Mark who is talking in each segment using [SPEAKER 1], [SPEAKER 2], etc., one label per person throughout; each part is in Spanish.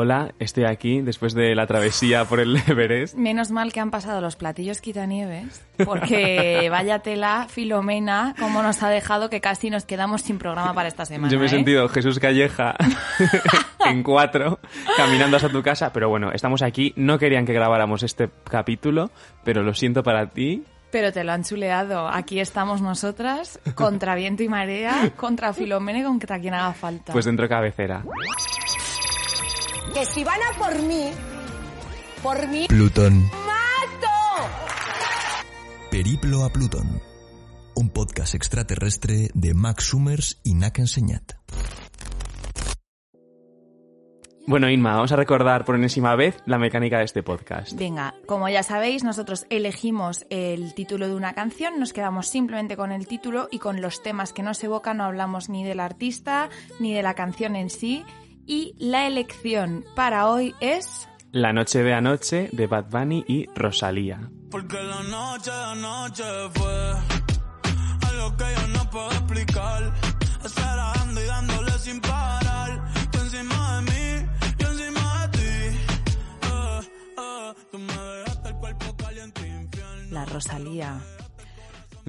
[SPEAKER 1] Hola, estoy aquí después de la travesía por el Everest.
[SPEAKER 2] Menos mal que han pasado los platillos quitanieves, porque vaya tela, Filomena, cómo nos ha dejado que casi nos quedamos sin programa para esta semana.
[SPEAKER 1] Yo me he
[SPEAKER 2] ¿eh?
[SPEAKER 1] sentido Jesús Calleja en cuatro, caminando hasta tu casa, pero bueno, estamos aquí. No querían que grabáramos este capítulo, pero lo siento para ti.
[SPEAKER 2] Pero te lo han chuleado. Aquí estamos nosotras, contra viento y marea, contra Filomena y contra quien haga falta.
[SPEAKER 1] Pues dentro de cabecera.
[SPEAKER 3] Que si van a por mí, por mí
[SPEAKER 4] Plutón.
[SPEAKER 3] mato.
[SPEAKER 4] Periplo a Plutón. Un podcast extraterrestre de Max Summers y Nak Enseñat.
[SPEAKER 1] Bueno, Inma, vamos a recordar por enésima vez la mecánica de este podcast.
[SPEAKER 2] Venga, como ya sabéis, nosotros elegimos el título de una canción, nos quedamos simplemente con el título y con los temas que nos evocan, no hablamos ni del artista ni de la canción en sí. Y la elección para hoy es...
[SPEAKER 1] La noche de anoche de Bad Bunny y Rosalía.
[SPEAKER 5] Porque la noche de anoche fue algo que yo no puedo explicar. Esperando y dándole sin parar. Tú encima de mí, yo encima de ti. Eh, eh, tú me dejaste el cuerpo caliente infierno.
[SPEAKER 2] La Rosalía.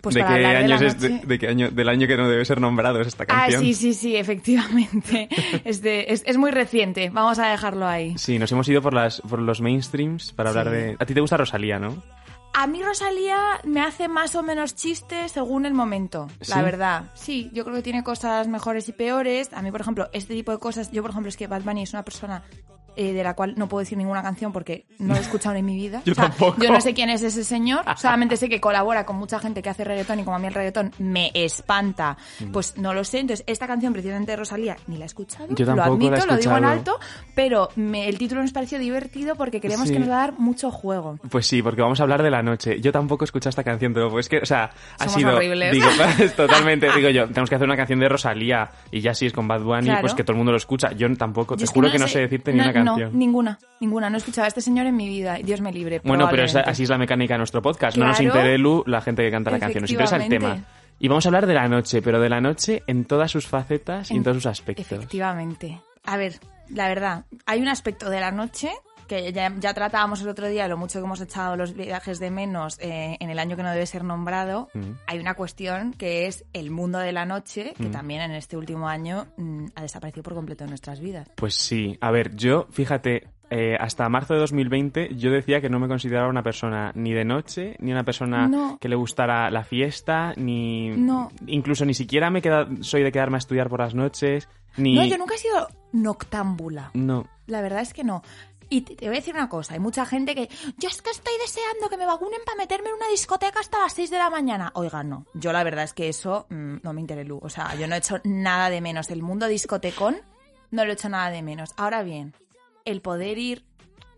[SPEAKER 2] Pues
[SPEAKER 1] ¿De qué
[SPEAKER 2] de
[SPEAKER 1] año es de,
[SPEAKER 2] noche-
[SPEAKER 1] de qué año? Del año que no debe ser nombrado es esta
[SPEAKER 2] Ah,
[SPEAKER 1] canción.
[SPEAKER 2] sí, sí, sí, efectivamente. es, es, es muy reciente, vamos a dejarlo ahí.
[SPEAKER 1] Sí, nos hemos ido por, las, por los mainstreams para hablar
[SPEAKER 2] Sí.
[SPEAKER 1] de... A ti te gusta Rosalía, ¿no?
[SPEAKER 2] A mí Rosalía me hace más o menos chiste según el momento,
[SPEAKER 1] ¿Sí?
[SPEAKER 2] la verdad. Sí, yo creo que tiene cosas mejores y peores. A mí, por ejemplo, este tipo de cosas, yo por ejemplo es que Bad Bunny es una persona eh, de la cual no puedo decir ninguna canción porque no la he escuchado en mi vida.
[SPEAKER 1] Yo
[SPEAKER 2] O sea,
[SPEAKER 1] tampoco.
[SPEAKER 2] Yo no sé quién es ese señor, solamente sé que colabora con mucha gente que hace reggaetón y como a mí el reggaetón me espanta,
[SPEAKER 1] Mm.
[SPEAKER 2] pues no lo sé. Entonces, esta canción precisamente de Rosalía ni la he escuchado,
[SPEAKER 1] Yo
[SPEAKER 2] lo admito, lo digo en alto, pero me- el título nos pareció divertido porque creemos
[SPEAKER 1] Sí.
[SPEAKER 2] que nos va a dar mucho juego.
[SPEAKER 1] Pues sí, porque vamos a hablar de la noche. Yo tampoco he escuchado esta canción, pero pues que, o sea, ha
[SPEAKER 2] Somos
[SPEAKER 1] sido...
[SPEAKER 2] horribles.
[SPEAKER 1] Digo, pues, totalmente, digo yo, tenemos que hacer una canción de Rosalía y ya si es con Bad Bunny,
[SPEAKER 2] Claro.
[SPEAKER 1] pues que todo el mundo lo escucha. Yo tampoco, te
[SPEAKER 2] Yo es
[SPEAKER 1] juro que no, sé
[SPEAKER 2] sé-
[SPEAKER 1] decirte ni
[SPEAKER 2] no-
[SPEAKER 1] una
[SPEAKER 2] no, ninguna, ninguna. No he escuchado a este señor en mi vida. Dios me libre.
[SPEAKER 1] Bueno, pero así es la mecánica de nuestro podcast. No nos interelu la gente que canta la canción, nos interesa el tema. Y vamos a hablar de la noche, pero de la noche en todas sus facetas y en
[SPEAKER 2] En-
[SPEAKER 1] todos sus aspectos.
[SPEAKER 2] Efectivamente. A ver, la verdad, hay un aspecto de la noche que ya, ya tratábamos el otro día, lo mucho que hemos echado los viajes de menos eh, en el año que no debe ser nombrado.
[SPEAKER 1] Mm.
[SPEAKER 2] Hay una cuestión que es el mundo de la noche, que
[SPEAKER 1] Mm.
[SPEAKER 2] también en este último año mm, ha desaparecido por completo de nuestras vidas.
[SPEAKER 1] Pues sí, a ver, yo, fíjate, eh, hasta marzo de 2020 yo decía que no me consideraba una persona ni de noche, ni una persona
[SPEAKER 2] No.
[SPEAKER 1] que le gustara la fiesta, ni...
[SPEAKER 2] No.
[SPEAKER 1] Incluso ni siquiera me queda, soy de quedarme a estudiar por las noches, ni...
[SPEAKER 2] No, yo nunca he sido noctámbula.
[SPEAKER 1] No.
[SPEAKER 2] La verdad es que no. Y te, voy a decir una cosa, hay mucha gente que yo es que estoy deseando que me vacunen para meterme en una discoteca hasta las 6 de la mañana. Oiga, no. Yo la verdad es que eso mm, no me interesa. O sea, yo no he hecho nada de menos. El mundo discotecón no lo he hecho nada de menos. Ahora bien, el poder ir...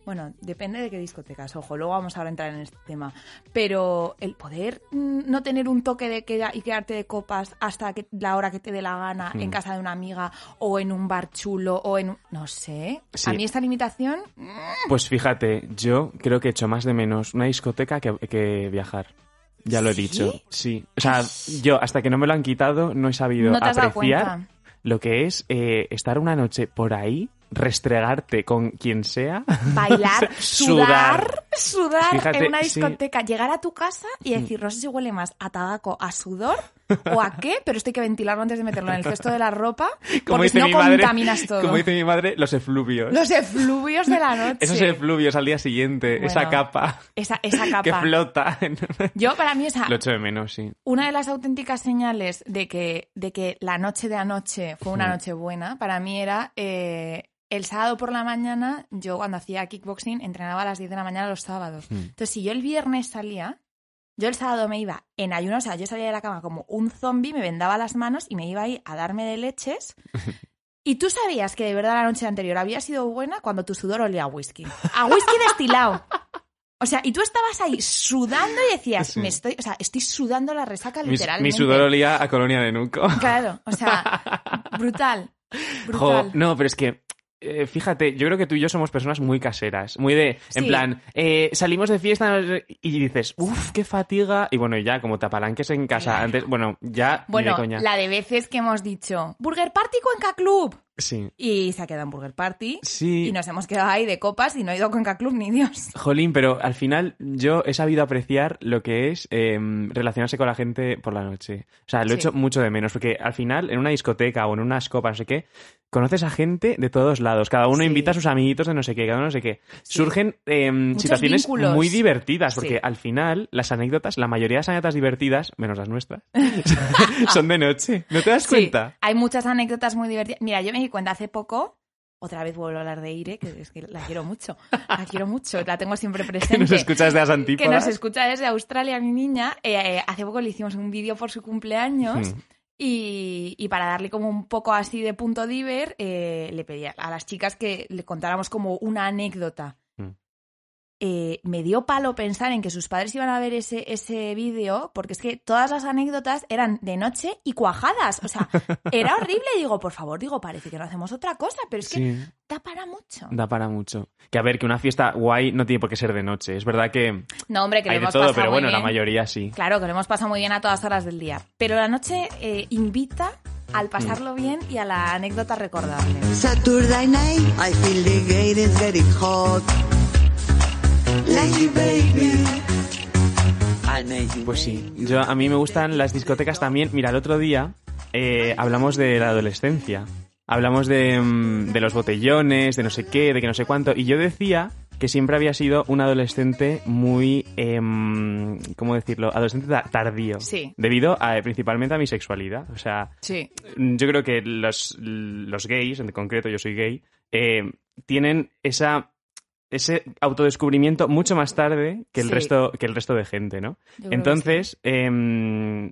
[SPEAKER 2] Bueno, depende de qué discotecas, ojo, luego vamos ahora a entrar en este tema. Pero el poder mm, no tener un toque de queda y quedarte de copas hasta que, la hora que te dé la gana en
[SPEAKER 1] Mm.
[SPEAKER 2] casa de una amiga o en un bar chulo o en... un- No sé.
[SPEAKER 1] Sí.
[SPEAKER 2] A mí esta limitación...
[SPEAKER 1] Pues fíjate, yo creo que he hecho más de menos una discoteca que, que viajar. Ya lo he
[SPEAKER 2] ¿Sí?
[SPEAKER 1] dicho. Sí. O sea, yo hasta que no me lo han quitado no he sabido
[SPEAKER 2] No
[SPEAKER 1] apreciar lo que es eh, estar una noche por ahí, restregarte con quien sea.
[SPEAKER 2] Bailar, sudar, sudar
[SPEAKER 1] Fíjate,
[SPEAKER 2] en una
[SPEAKER 1] sí.
[SPEAKER 2] discoteca, llegar a tu casa y decir, no sé si huele más a tabaco, a sudor o a qué, pero esto hay que ventilarlo antes de meterlo en el cesto de la ropa, porque si no
[SPEAKER 1] mi madre,
[SPEAKER 2] contaminas todo.
[SPEAKER 1] como dice mi madre, los efluvios.
[SPEAKER 2] Los efluvios de la noche.
[SPEAKER 1] Esos efluvios al día siguiente,
[SPEAKER 2] Bueno,
[SPEAKER 1] esa capa
[SPEAKER 2] Esa, esa capa.
[SPEAKER 1] que flota.
[SPEAKER 2] Yo, para mí, esa,
[SPEAKER 1] lo echo de menos, sí.
[SPEAKER 2] una de las auténticas señales de que, de que la noche de anoche fue una
[SPEAKER 1] Mm.
[SPEAKER 2] noche buena, para mí era eh, el sábado por la mañana, yo cuando hacía kickboxing entrenaba a las 10 de la mañana los sábados.
[SPEAKER 1] Mm.
[SPEAKER 2] Entonces, si yo el viernes salía, yo el sábado me iba en ayuno, o sea, yo salía de la cama como un zombie, me vendaba las manos y me iba ahí a darme de leches. Y tú sabías que de verdad la noche anterior había sido buena cuando tu sudor olía a whisky. A whisky destilado. O sea, y tú estabas ahí sudando y decías,
[SPEAKER 1] Sí.
[SPEAKER 2] me estoy, o sea, estoy sudando la resaca
[SPEAKER 1] Mi,
[SPEAKER 2] literalmente.
[SPEAKER 1] mi sudor olía a colonia de Nuco.
[SPEAKER 2] Claro, o sea, brutal.
[SPEAKER 1] Jo,
[SPEAKER 2] Brutal.
[SPEAKER 1] no, pero es que eh, fíjate, yo creo que tú y yo somos personas muy caseras, muy de, en
[SPEAKER 2] Sí.
[SPEAKER 1] plan, eh, salimos de fiesta y dices, uff, qué fatiga, y bueno, ya como te apalanques en casa antes, bueno, ya ni
[SPEAKER 2] Bueno,
[SPEAKER 1] de coña.
[SPEAKER 2] la de veces que hemos dicho, Burger Party Cuenca Club.
[SPEAKER 1] Sí.
[SPEAKER 2] y se ha quedado en Burger Party.
[SPEAKER 1] Sí.
[SPEAKER 2] Y nos hemos quedado ahí de copas y no he ido a Cuenca Club ni Dios.
[SPEAKER 1] Jolín, pero al final yo he sabido apreciar lo que es eh, relacionarse con la gente por la noche. O sea, lo he hecho mucho de menos, porque al final en una discoteca o en unas copas, no sé qué, conoces a gente de todos lados. Cada uno
[SPEAKER 2] Sí.
[SPEAKER 1] invita a sus amiguitos de no sé qué, cada uno no sé qué. Surgen eh, situaciones
[SPEAKER 2] vínculos.
[SPEAKER 1] muy divertidas, porque al final las anécdotas, la mayoría de las anécdotas divertidas, menos las nuestras, son de noche. ¿No te das
[SPEAKER 2] Sí,
[SPEAKER 1] cuenta?
[SPEAKER 2] hay muchas anécdotas muy divertidas. Mira, yo me di cuenta hace poco, otra vez vuelvo a hablar de Ire, que es que la quiero mucho, la quiero mucho, la tengo siempre presente.
[SPEAKER 1] Que nos escuchas de las
[SPEAKER 2] que nos escucha desde Australia, mi niña. Eh, eh, hace poco le hicimos un vídeo por su cumpleaños. Y, y para darle como un poco así de punto diver, eh, le pedí a las chicas que le contáramos como una anécdota.
[SPEAKER 1] Mm.
[SPEAKER 2] Eh, me dio palo pensar en que sus padres iban a ver ese, ese vídeo, porque es que todas las anécdotas eran de noche y cuajadas. O sea, era horrible. Digo, por favor, digo, parece que no hacemos otra cosa, pero es que
[SPEAKER 1] Sí.
[SPEAKER 2] da para mucho.
[SPEAKER 1] Da para mucho. Que a ver, que una fiesta guay no tiene por qué ser de noche. Es verdad que
[SPEAKER 2] No, hombre, que
[SPEAKER 1] hay
[SPEAKER 2] lo
[SPEAKER 1] de
[SPEAKER 2] hemos
[SPEAKER 1] todo,
[SPEAKER 2] pasado
[SPEAKER 1] pero
[SPEAKER 2] muy
[SPEAKER 1] bueno, la mayoría sí.
[SPEAKER 2] Claro, que lo hemos pasado muy bien a todas horas del día. Pero la noche eh, invita al pasarlo bien y a la anécdota recordable.
[SPEAKER 6] Saturday night, I feel the gate is getting hot.
[SPEAKER 1] Pues sí, yo a mí me gustan las discotecas también. Mira, el otro día eh, hablamos de la adolescencia. Hablamos de, mm, de los botellones, de no sé qué, de que no sé cuánto. Y yo decía que siempre había sido un adolescente muy, em, ¿cómo decirlo? Adolescente ta- tardío.
[SPEAKER 2] Sí.
[SPEAKER 1] Debido a, principalmente a mi sexualidad. O sea,
[SPEAKER 2] Sí.
[SPEAKER 1] yo creo que los, los gays, en concreto yo soy gay, eh, tienen esa ese autodescubrimiento mucho más tarde que el
[SPEAKER 2] Sí.
[SPEAKER 1] resto que el resto de gente, ¿no? Entonces, em,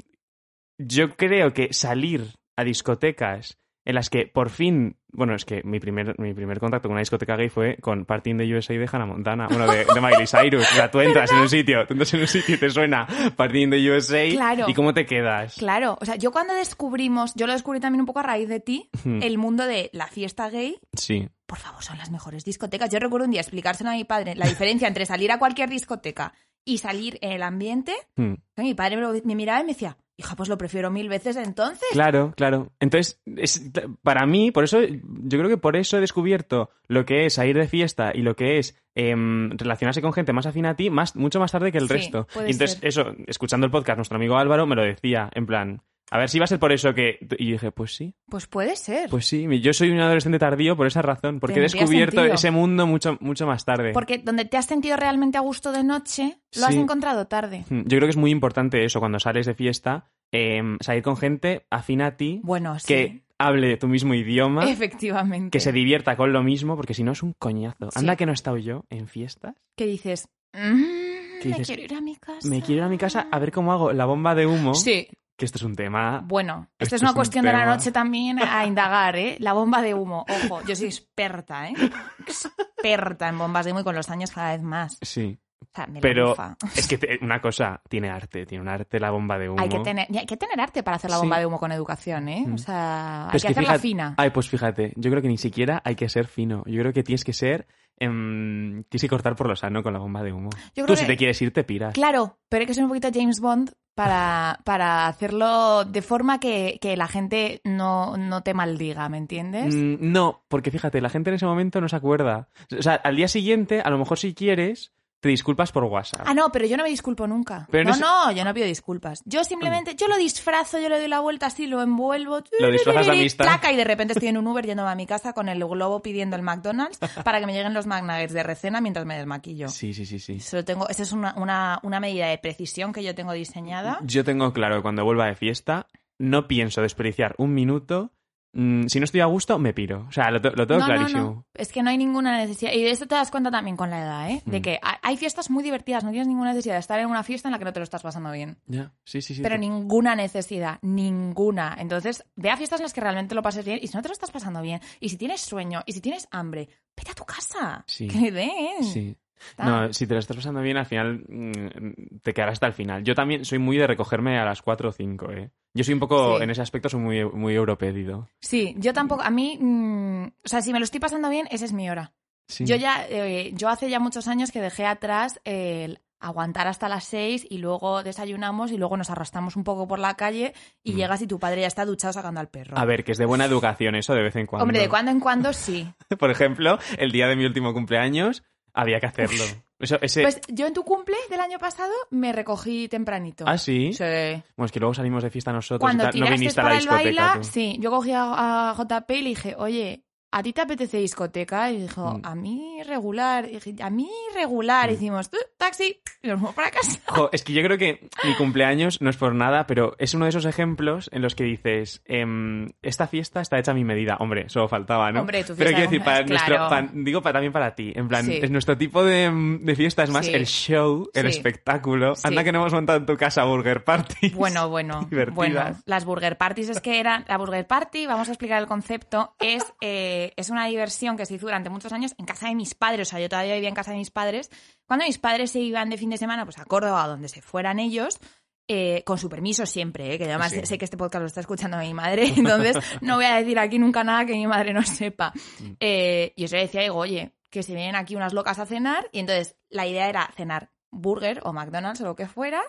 [SPEAKER 1] yo creo que salir a discotecas en las que por fin, bueno, es que mi primer, mi primer contacto con una discoteca gay fue con Party in the USA de Hannah Montana, bueno, de, de Miley Cyrus. O sea, tú entras en un sitio, tú entras en un sitio y te suena Party in the USA
[SPEAKER 2] Claro.
[SPEAKER 1] y cómo te quedas.
[SPEAKER 2] Claro, o sea, yo cuando descubrimos, yo lo descubrí también un poco a raíz de ti, el mundo de la fiesta gay,
[SPEAKER 1] Sí.
[SPEAKER 2] por favor, son las mejores discotecas. Yo recuerdo un día explicárselo a mi padre la diferencia entre salir a cualquier discoteca y salir en el ambiente. Mi padre me miraba y me decía, hija, pues lo prefiero mil veces entonces.
[SPEAKER 1] Claro, claro. Entonces, es, para mí, por eso, yo creo que por eso he descubierto lo que es salir de fiesta y lo que es em, relacionarse con gente más afín a ti, más, mucho más tarde que el
[SPEAKER 2] Sí,
[SPEAKER 1] resto. Y entonces,
[SPEAKER 2] ser.
[SPEAKER 1] eso, escuchando el podcast, nuestro amigo Álvaro me lo decía, en plan, a ver si va a ser por eso que... Y yo dije, pues sí,
[SPEAKER 2] Pues puede ser.
[SPEAKER 1] pues sí, yo soy un adolescente tardío por esa razón, porque he descubierto
[SPEAKER 2] sentido.
[SPEAKER 1] ese mundo mucho, mucho más tarde.
[SPEAKER 2] Porque donde te has sentido realmente a gusto de noche, lo has
[SPEAKER 1] Sí.
[SPEAKER 2] encontrado tarde.
[SPEAKER 1] Mm, Yo creo que es muy importante eso, cuando sales de fiesta, em, salir con gente afín a ti,
[SPEAKER 2] Bueno, sí.
[SPEAKER 1] que hable tu mismo idioma.
[SPEAKER 2] Efectivamente.
[SPEAKER 1] que se divierta con lo mismo, porque si no es un coñazo.
[SPEAKER 2] Sí.
[SPEAKER 1] Anda que no he estado yo en fiestas.
[SPEAKER 2] Que dices, "Mm,
[SPEAKER 1] ¿Qué
[SPEAKER 2] me
[SPEAKER 1] dices?
[SPEAKER 2] quiero ir a mi casa.
[SPEAKER 1] Me quiero ir a mi casa a ver cómo hago la bomba de humo.
[SPEAKER 2] Sí.
[SPEAKER 1] Que esto es un tema.
[SPEAKER 2] Bueno,
[SPEAKER 1] Esto
[SPEAKER 2] esta es
[SPEAKER 1] es
[SPEAKER 2] una
[SPEAKER 1] un
[SPEAKER 2] cuestión de la noche también a indagar, ¿eh? La bomba de humo. Ojo, yo soy experta, ¿eh? Experta en bombas de humo y con los años cada vez más.
[SPEAKER 1] Sí.
[SPEAKER 2] O sea, me
[SPEAKER 1] Pero es que te- una cosa, tiene arte, tiene un arte la bomba de humo.
[SPEAKER 2] Hay que, tener, hay que tener arte para hacer la
[SPEAKER 1] Sí.
[SPEAKER 2] bomba de humo con educación, ¿eh?
[SPEAKER 1] Mm.
[SPEAKER 2] O sea,
[SPEAKER 1] Pero
[SPEAKER 2] hay
[SPEAKER 1] es
[SPEAKER 2] que, hacerla
[SPEAKER 1] fíjate-
[SPEAKER 2] fina.
[SPEAKER 1] Ay, pues fíjate, yo creo que ni siquiera hay que ser fino. Yo creo que tienes que ser. Em, que cortar por lo sano con la bomba de humo.
[SPEAKER 2] Yo
[SPEAKER 1] Tú, si te quieres ir, te piras.
[SPEAKER 2] Claro, pero hay que ser un poquito James Bond para, para hacerlo de forma que, que la gente no, no te maldiga, ¿me entiendes?
[SPEAKER 1] Mm, no, porque fíjate, la gente en ese momento no se acuerda. O sea, al día siguiente, a lo mejor si quieres, te disculpas por WhatsApp.
[SPEAKER 2] Ah, no, pero yo no me disculpo nunca.
[SPEAKER 1] Pero
[SPEAKER 2] no,
[SPEAKER 1] no es-
[SPEAKER 2] no, yo no pido disculpas. Yo simplemente, yo lo disfrazo, yo le doy la vuelta así, lo envuelvo.
[SPEAKER 1] Lo disfrazas de amistad.
[SPEAKER 2] Placa, y de repente estoy en un Uber yéndome a mi casa con el globo pidiendo el McDonald's para que me lleguen los McNuggets de recena mientras me desmaquillo.
[SPEAKER 1] Sí, sí, sí, sí.
[SPEAKER 2] Eso tengo, esa es una, una, una medida de precisión que yo tengo diseñada.
[SPEAKER 1] Yo tengo claro que cuando vuelva de fiesta, no pienso desperdiciar un minuto. Mm, si no estoy a gusto, me piro. O sea, lo, lo tengo
[SPEAKER 2] no,
[SPEAKER 1] clarísimo.
[SPEAKER 2] no. Es que no hay ninguna necesidad. Y de esto te das cuenta también con la edad, ¿eh?
[SPEAKER 1] Mm.
[SPEAKER 2] De que ha- hay fiestas muy divertidas, no tienes ninguna necesidad de estar en una fiesta en la que no te lo estás pasando bien.
[SPEAKER 1] Ya, sí, sí, sí.
[SPEAKER 2] Pero ninguna necesidad, ninguna. Entonces, ve a fiestas en las que realmente lo pases bien y si no te lo estás pasando bien, y si tienes sueño, y si tienes hambre, vete a tu casa.
[SPEAKER 1] Sí.
[SPEAKER 2] Que den.
[SPEAKER 1] Sí. No, si te lo estás pasando bien, al final mm, te quedarás hasta el final. Yo también soy muy de recogerme a las 4 o 5, ¿eh? Yo soy un poco,
[SPEAKER 2] Sí.
[SPEAKER 1] en ese aspecto, soy muy, muy europedido.
[SPEAKER 2] Sí, yo tampoco, a mí, mm, o sea, si me lo estoy pasando bien, esa es mi hora.
[SPEAKER 1] Sí.
[SPEAKER 2] Yo ya, eh, yo hace ya muchos años que dejé atrás el aguantar hasta las seis y luego desayunamos y luego nos arrastramos un poco por la calle y llegas y tu padre ya está duchado sacando al perro.
[SPEAKER 1] Mm. A ver, que es de buena educación eso de vez en cuando.
[SPEAKER 2] Hombre, de cuando en cuando sí.
[SPEAKER 1] Por ejemplo, el día de mi último cumpleaños había que hacerlo. Eso, ese...
[SPEAKER 2] Pues yo en tu cumple del año pasado me recogí tempranito.
[SPEAKER 1] ¿Ah, sí?
[SPEAKER 2] Sí.
[SPEAKER 1] Bueno, es que luego salimos de fiesta nosotros
[SPEAKER 2] Cuando
[SPEAKER 1] y tal. No viniste a la
[SPEAKER 2] para el
[SPEAKER 1] discoteca
[SPEAKER 2] baila, sí, yo cogí a, a JP y le dije, oye, ¿a ti te apetece discoteca? Y dijo,
[SPEAKER 1] Mm.
[SPEAKER 2] a mí regular. Y dije, a mí regular. Hicimos, "Tú, taxi, y nos fuimos para casa.
[SPEAKER 1] Jo, es que yo creo que mi cumpleaños no es por nada, pero es uno de esos ejemplos en los que dices, em, esta fiesta está hecha a mi medida. Hombre, solo faltaba, ¿no?
[SPEAKER 2] Hombre, tu
[SPEAKER 1] pero
[SPEAKER 2] fiesta
[SPEAKER 1] quiero decir,
[SPEAKER 2] de
[SPEAKER 1] para nuestro,
[SPEAKER 2] claro.
[SPEAKER 1] digo para, también para ti. En plan,
[SPEAKER 2] Sí.
[SPEAKER 1] es nuestro tipo de, mm, de fiesta es más
[SPEAKER 2] Sí.
[SPEAKER 1] el show, el
[SPEAKER 2] Sí.
[SPEAKER 1] espectáculo. Anda que no hemos montado en tu casa Burger Party.
[SPEAKER 2] Bueno, bueno,
[SPEAKER 1] Divertidas.
[SPEAKER 2] bueno. Las burger parties es que eran... La burger party, vamos a explicar el concepto, es, eh, es una diversión que se hizo durante muchos años en casa de mis padres. O sea, yo todavía vivía en casa de mis padres. Cuando mis padres se iban de fin de semana, pues a Córdoba, donde se fueran ellos... eh, con su permiso siempre, eh, que además
[SPEAKER 1] Sí.
[SPEAKER 2] sé que este podcast lo está escuchando mi madre, entonces no voy a decir aquí nunca nada que mi madre no sepa.
[SPEAKER 1] Mm.
[SPEAKER 2] Eh, y yo se le decía, digo, oye, que se vienen aquí unas locas a cenar, y entonces la idea era cenar burger o McDonald's o lo que fuera,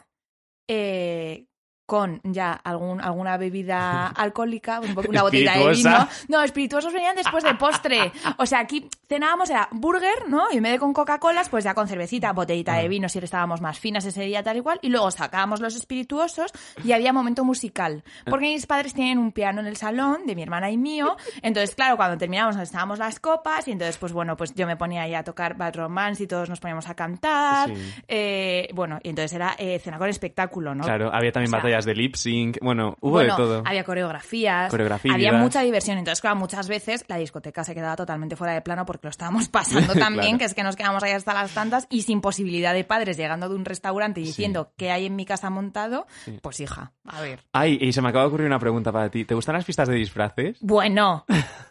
[SPEAKER 2] eh, con ya algún, alguna bebida alcohólica, un poco- una botella de vino. No, espirituosos venían después de postre. O sea, aquí cenábamos, era burger, ¿no? Y en vez de con Coca-Colas, pues ya con cervecita, botellita de vino si estábamos más finas ese día, tal y cual. Y luego sacábamos los espirituosos y había momento musical. Porque mis padres tienen un piano en el salón de mi hermana y mío. Entonces, claro, cuando terminábamos nos estábamos las copas y entonces, pues bueno, pues yo me ponía ahí a tocar Bad Romance y todos nos poníamos a cantar.
[SPEAKER 1] Sí.
[SPEAKER 2] Eh, bueno, y entonces era eh, cena con espectáculo, ¿no?
[SPEAKER 1] Claro, había también
[SPEAKER 2] O sea,
[SPEAKER 1] batallas de lip sync. Bueno, hubo
[SPEAKER 2] bueno,
[SPEAKER 1] de todo.
[SPEAKER 2] había coreografías, había mucha diversión. Entonces, claro, muchas veces la discoteca se quedaba totalmente fuera de plano porque lo estábamos pasando también,
[SPEAKER 1] Claro.
[SPEAKER 2] que es que nos quedamos ahí hasta las tantas y sin posibilidad de padres llegando de un restaurante y diciendo qué hay en mi casa montado. Pues hija, a ver.
[SPEAKER 1] Ay, y se me acaba de ocurrir una pregunta para ti. ¿Te gustan las fiestas de disfraces?
[SPEAKER 2] Bueno.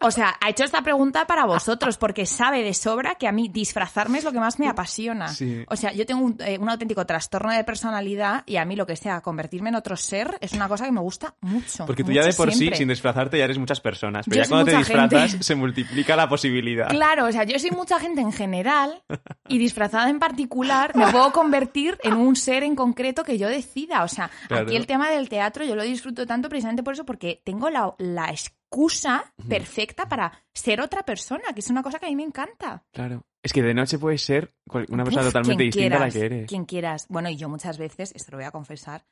[SPEAKER 2] O sea, ha hecho esta pregunta para vosotros porque sabe de sobra que a mí disfrazarme es lo que más me apasiona.
[SPEAKER 1] Sí.
[SPEAKER 2] O sea, yo tengo un, eh, un auténtico trastorno de personalidad y a mí lo que sea convertirme en otro ser es una cosa que me gusta mucho.
[SPEAKER 1] Porque tú ya de por
[SPEAKER 2] siempre.
[SPEAKER 1] sí, sin disfrazarte, ya eres muchas personas. Pero
[SPEAKER 2] Yo
[SPEAKER 1] ya cuando te disfrazas,
[SPEAKER 2] gente.
[SPEAKER 1] se multiplica la posibilidad.
[SPEAKER 2] Claro, o sea, yo soy mucha gente en general y disfrazada en particular me puedo convertir en un ser en concreto que yo decida. O sea,
[SPEAKER 1] Claro.
[SPEAKER 2] aquí el tema del teatro yo lo disfruto tanto precisamente por eso, porque tengo la, la excusa perfecta para ser otra persona, que es una cosa que a mí me encanta.
[SPEAKER 1] Claro. Es que de noche puedes ser una persona
[SPEAKER 2] Uf,
[SPEAKER 1] totalmente distinta a la
[SPEAKER 2] quieras,
[SPEAKER 1] que eres.
[SPEAKER 2] Quien quieras. Bueno, y yo muchas veces, esto lo voy a confesar,